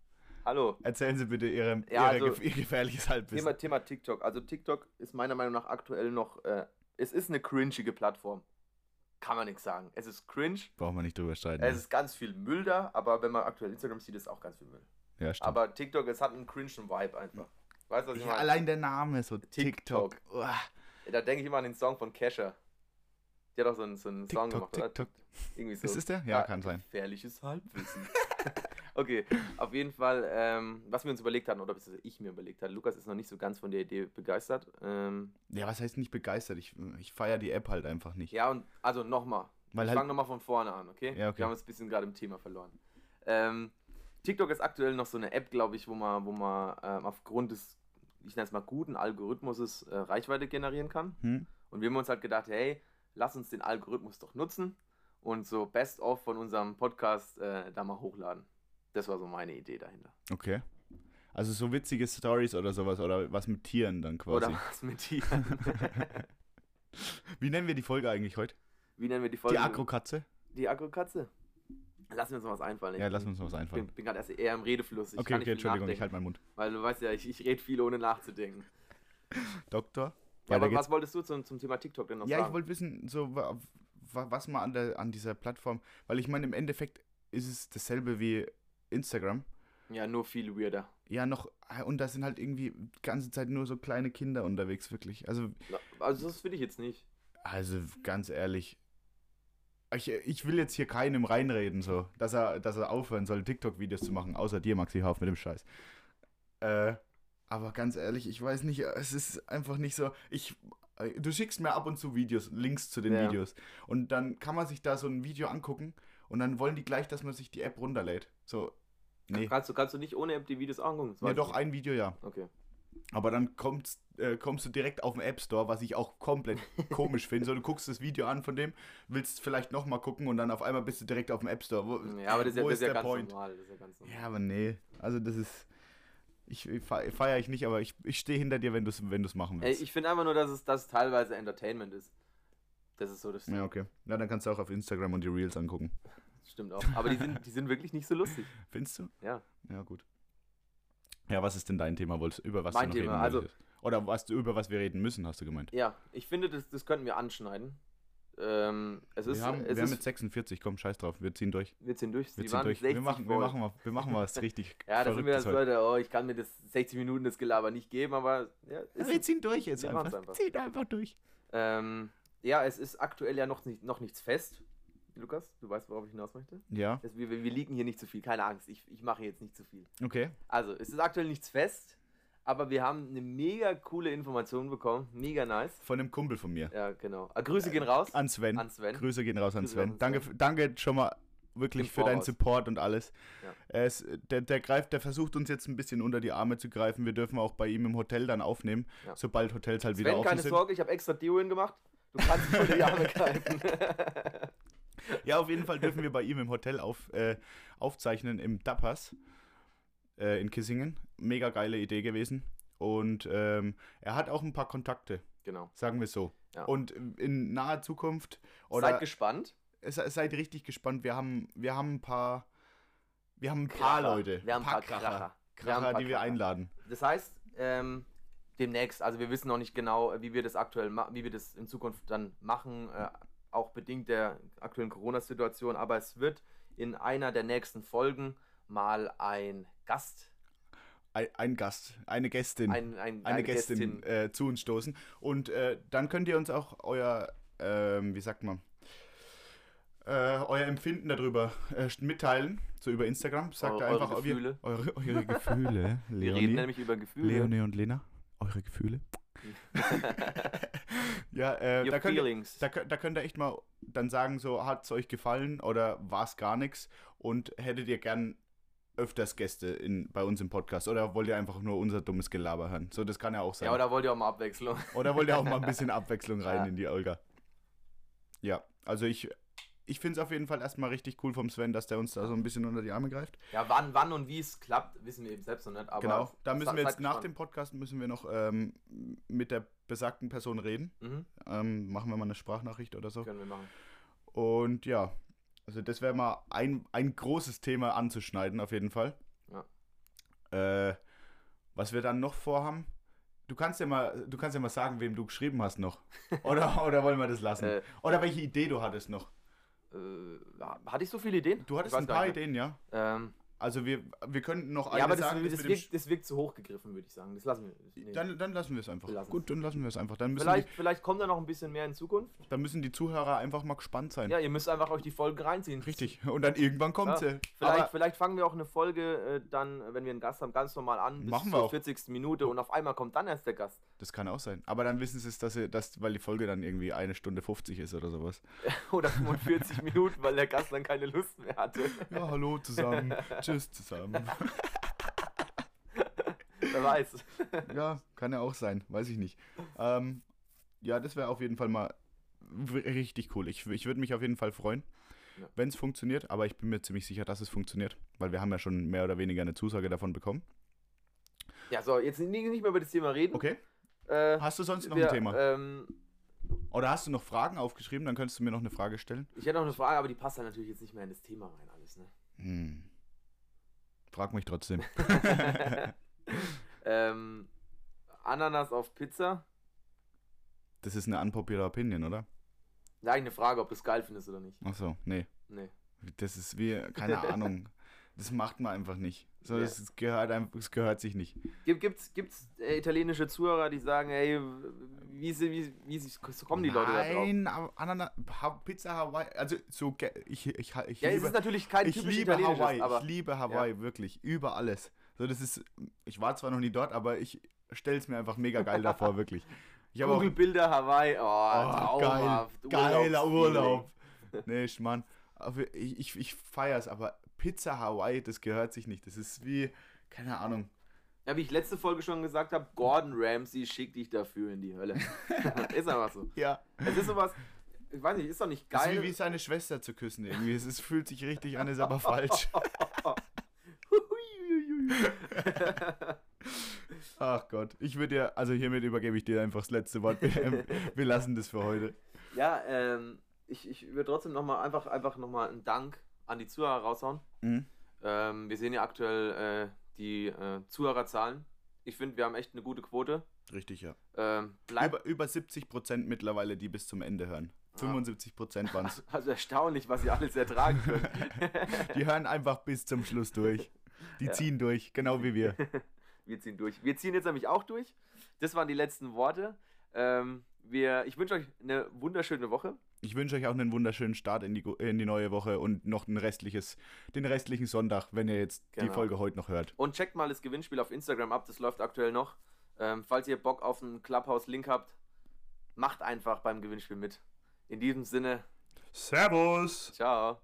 Hallo. Erzählen Sie bitte Ihre, ja, Ihre also, gefährliches Halbwissen. Thema, Thema TikTok. Also TikTok ist meiner Meinung nach aktuell noch äh, es ist eine cringige Plattform. Kann man nichts sagen. Es ist cringe. Braucht man nicht drüber streiten. Es ist ganz viel Müll da, aber wenn man aktuell Instagram sieht, ist auch ganz viel Müll. Ja, stimmt. Aber TikTok, es hat einen cringe Vibe einfach. Weißt du, was ich ja, meine? Allein der Name, so TikTok. TikTok. Da denke ich immer an den Song von Kesha. Die hat auch so einen, so einen TikTok, Song gemacht, TikTok. oder? Irgendwie so. Ist es der? Ja, ja kann sein. Gefährliches Halbwissen. Okay, auf jeden Fall, ähm, was wir uns überlegt hatten, oder was ich mir überlegt hatte, Lukas ist noch nicht so ganz von der Idee begeistert. Ähm, ja, was heißt nicht begeistert? Ich, ich feiere die App halt einfach nicht. Ja, und also nochmal. Ich halt fange nochmal von vorne an, okay? Ja, okay. Wir haben uns ein bisschen gerade im Thema verloren. Ähm, TikTok ist aktuell noch so eine App, glaube ich, wo man, wo man ähm, aufgrund des, ich nenne es mal, guten Algorithmuses äh, Reichweite generieren kann. Hm. Und wir haben uns halt gedacht, hey, lass uns den Algorithmus doch nutzen und so Best-of von unserem Podcast äh, da mal hochladen. Das war so meine Idee dahinter. Okay. Also so witzige Stories oder sowas oder was mit Tieren dann quasi. Oder was mit Tieren. Wie nennen wir die Folge eigentlich heute? Wie nennen wir die Folge? Die Agrokatze. Die Agrokatze. Lass mir uns noch was einfallen. Ja, lass uns noch was einfallen. Ich bin, bin gerade erst eher im Redefluss. Ich okay, okay, Entschuldigung, ich halte meinen Mund. Weil du weißt ja, ich, ich rede viel ohne nachzudenken. Doktor? Ja, aber was wolltest du zum, zum Thema TikTok denn noch ja, sagen? Ja, ich wollte wissen, so was man an, der, an dieser Plattform, weil ich meine, im Endeffekt ist es dasselbe wie Instagram. Ja, nur viel weirder. Ja, noch, und da sind halt irgendwie die ganze Zeit nur so kleine Kinder unterwegs, wirklich. Also, also das will ich jetzt nicht. Also, ganz ehrlich, ich, ich will jetzt hier keinem reinreden, so, dass er, dass er aufhören soll, TikTok-Videos zu machen, außer dir, Maxi Hauf, mit dem Scheiß. Äh, aber ganz ehrlich, ich weiß nicht, es ist einfach nicht so. Ich, äh, du schickst mir ab und zu Videos, Links zu den ja. Videos. Und dann kann man sich da so ein Video angucken und dann wollen die gleich, dass man sich die App runterlädt. So, nee. Kannst du, kannst du nicht ohne App die Videos angucken? Ja, doch, ein Video ja. Okay. Aber dann kommst, äh, kommst du direkt auf den App Store, was ich auch komplett komisch finde. So, du guckst das Video an von dem, willst vielleicht nochmal gucken und dann auf einmal bist du direkt auf dem App Store. Wo, ja, aber das ist ja, das ist ja ganz Point? normal. Das ist ja, ganz normal. ja, aber nee. Also das ist. Ich, ich feiere ich nicht, aber ich, ich stehe hinter dir, wenn du es wenn machen willst. Ey, ich finde einfach nur, dass es, dass es teilweise Entertainment ist. Das ist so das. Ja, okay. Ja, dann kannst du auch auf Instagram und die Reels angucken. Stimmt auch. Aber die sind, die sind wirklich nicht so lustig. Findest du? Ja. Ja, gut. Ja, was ist denn dein Thema? Wolltest, über was mein du noch Thema, also, Oder was, über was wir reden müssen, hast du gemeint? Ja, ich finde, das, das könnten wir anschneiden. Ähm, es wir ist, haben, es wir haben mit 46, komm, scheiß drauf, wir ziehen durch. Wir ziehen durch. Wir, ziehen durch. wir, machen, wir, machen mal, wir machen was richtig Ja, da sind wir das Leute, oh, ich kann mir das 60 Minuten das Gelaber nicht geben, aber ja, wir ziehen durch jetzt einfach. einfach. Ziehen einfach durch. Ähm, ja, es ist aktuell ja noch, nicht, noch nichts fest. Lukas, du weißt, worauf ich hinaus möchte? Ja. Das, wir, wir liegen hier nicht zu viel, keine Angst, ich, ich mache jetzt nicht zu viel. Okay. Also, es ist aktuell nichts fest, aber wir haben eine mega coole Information bekommen, mega nice. Von einem Kumpel von mir. Ja, genau. Ah, Grüße gehen raus. An Sven. An Sven. Grüße gehen raus an Sven. Danke, danke schon mal wirklich für deinen Support und alles. Ja. Es, der, der, greift, der versucht uns jetzt ein bisschen unter die Arme zu greifen. Wir dürfen auch bei ihm im Hotel dann aufnehmen, ja. sobald Hotels halt Sven, wieder offen keine sind. keine Sorge, ich habe extra Deo gemacht. Du kannst unter die Arme greifen. ja, auf jeden Fall dürfen wir bei ihm im Hotel auf, äh, aufzeichnen im Dappers äh, in Kissingen. Mega geile Idee gewesen. Und ähm, er hat auch ein paar Kontakte. Genau. Sagen wir so. Ja. Und in naher Zukunft. Oder seid gespannt. Seid richtig gespannt. Wir haben, wir haben ein paar. Wir haben ein paar Kracher. Leute. Wir haben ein paar, Kracher. Kracher, Kracher wir die wir einladen. Das heißt, ähm, demnächst, also wir wissen noch nicht genau, wie wir das aktuell wie wir das in Zukunft dann machen. Äh, auch bedingt der aktuellen Corona-Situation, aber es wird in einer der nächsten Folgen mal ein Gast. Ein, ein Gast, eine Gästin, ein, ein, eine, eine, Gästin, Gästin. Äh, zu uns stoßen. Und äh, dann könnt ihr uns auch euer, ähm, wie sagt man, äh, euer Empfinden darüber äh, mitteilen, so über Instagram. Sagt eure, einfach eure Gefühle. Eure, eure Gefühle. Wir reden nämlich über Gefühle. Leonie und Lena, eure Gefühle. ja, äh, da, könnt ihr, da, da, könnt ihr echt mal dann sagen, so hat es euch gefallen oder war es gar nichts und hättet ihr gern öfters Gäste in, bei uns im Podcast oder wollt ihr einfach nur unser dummes Gelaber hören? So, das kann ja auch sein. Ja, oder wollt ihr auch mal Abwechslung? Oder wollt ihr auch mal ein bisschen Abwechslung rein ja. in die Olga? Ja, also ich ich finde es auf jeden Fall erstmal richtig cool vom Sven, dass der uns da so ein bisschen unter die Arme greift. Ja, wann, wann und wie es klappt, wissen wir eben selbst noch nicht. genau, da müssen wir jetzt nach dem Podcast müssen wir noch ähm, mit der besagten Person reden. Mhm. Ähm, machen wir mal eine Sprachnachricht oder so. Können wir machen. Und ja, also das wäre mal ein, ein großes Thema anzuschneiden, auf jeden Fall. Ja. Äh, was wir dann noch vorhaben, Du kannst ja mal, du kannst ja mal sagen, wem du geschrieben hast noch. Oder, oder wollen wir das lassen? Äh, oder welche Idee du hattest noch. Äh, hatte ich so viele Ideen? Du hattest ein paar Ideen, ja. Ähm, also wir, wir könnten noch eine ja, aber das, sagen. Das, das, wirkt, das wirkt zu hoch gegriffen, würde ich sagen. Das lassen wir. Nee. Dann, dann lassen wir es einfach. Gut, dann lassen wir es einfach. Dann vielleicht, die, vielleicht kommt da noch ein bisschen mehr in Zukunft. Dann müssen die Zuhörer einfach mal gespannt sein. Ja, ihr müsst einfach euch die Folgen reinziehen. Richtig. Und dann irgendwann kommt ja. sie. Vielleicht, vielleicht fangen wir auch eine Folge äh, dann, wenn wir einen Gast haben, ganz normal an. Bis machen wir zur auch. 40. Minute und auf einmal kommt dann erst der Gast. Das kann auch sein. Aber dann wissen sie es, dass, sie, dass weil die Folge dann irgendwie eine Stunde 50 ist oder sowas. oder 45 Minuten, weil der Gast dann keine Lust mehr hatte. Ja, hallo zusammen. Tschüss zusammen. Wer weiß. ja, kann ja auch sein, weiß ich nicht. Ähm, ja, das wäre auf jeden Fall mal richtig cool. Ich, ich würde mich auf jeden Fall freuen, ja. wenn es funktioniert, aber ich bin mir ziemlich sicher, dass es funktioniert, weil wir haben ja schon mehr oder weniger eine Zusage davon bekommen. Ja, so, jetzt nicht mehr über das Thema reden. Okay. Äh, hast du sonst noch wir, ein Thema? Ähm, Oder hast du noch Fragen aufgeschrieben? Dann könntest du mir noch eine Frage stellen. Ich hätte noch eine Frage, aber die passt dann natürlich jetzt nicht mehr in das Thema rein, alles, ne? Hm. Frag mich trotzdem. ähm, Ananas auf Pizza. Das ist eine unpopular Opinion, oder? Da eine Frage, ob du es geil findest oder nicht. Ach so, nee. Nee. Das ist wie, keine Ahnung. Das macht man einfach nicht. So, Ja. das gehört einfach, es gehört sich nicht. Gibt, gibt's gibt's äh, italienische Zuhörer, die sagen, ey, wie, sie- wie, wie, wie kommen die Leute da drauf? Nein, Anana, Pizza Hawaii, also so, ich, ich, ich, ich Ja, es liebe, ist natürlich kein ich liebe Hawaii, aber ich liebe Hawaii, wirklich, über alles. So, das ist, ich war zwar noch nie dort, aber ich stell's mir einfach mega geil davor, wirklich. Ich habe auch, Google Bilder Hawaii, oh, oh, geil, geiler. Urlaub. Nee, Mann, ich, ich, ich feier's, aber Pizza Hawaii, das gehört sich nicht. Das ist wie, keine Ahnung. Ja, wie ich letzte Folge schon gesagt habe, Gordon Ramsay schickt dich dafür in die Hölle. ist einfach so. Ja, Es ist sowas, ich weiß nicht, ist doch nicht das ist geil. wie, wie seine Schwester zu küssen irgendwie. Es ist, fühlt sich richtig an, ist aber falsch. Ach Gott, ich würde dir, also hiermit übergebe ich dir einfach das letzte Wort. Wir, wir lassen das für heute. ja, ähm, ich, ich würde trotzdem nochmal einfach, einfach nochmal einen Dank an die Zuhörer raushauen. Mhm. Ähm, wir sehen ja aktuell äh, die äh, Zuhörerzahlen. Ich finde, wir haben echt eine gute Quote. Richtig, ja. Ähm, Über, über 70 Prozent mittlerweile, die bis zum Ende hören. 75 Prozent waren es. also erstaunlich, was ihr alles ertragen könnt. Die hören einfach bis zum Schluss durch. Die Ja. ziehen durch, genau wie wir. Wir ziehen durch. Wir ziehen jetzt nämlich auch durch. Das waren die letzten Worte. Ähm, wir, ich wünsche euch eine wunderschöne Woche. Ich wünsche euch auch einen wunderschönen Start in die, in die neue Woche und noch ein restliches, den restlichen Sonntag, wenn ihr jetzt die Genau. Folge heute noch hört. Und checkt mal das Gewinnspiel auf Instagram ab. Das läuft aktuell noch. Ähm, falls ihr Bock auf einen Clubhouse-Link habt, macht einfach beim Gewinnspiel mit. In diesem Sinne, Servus! ciao.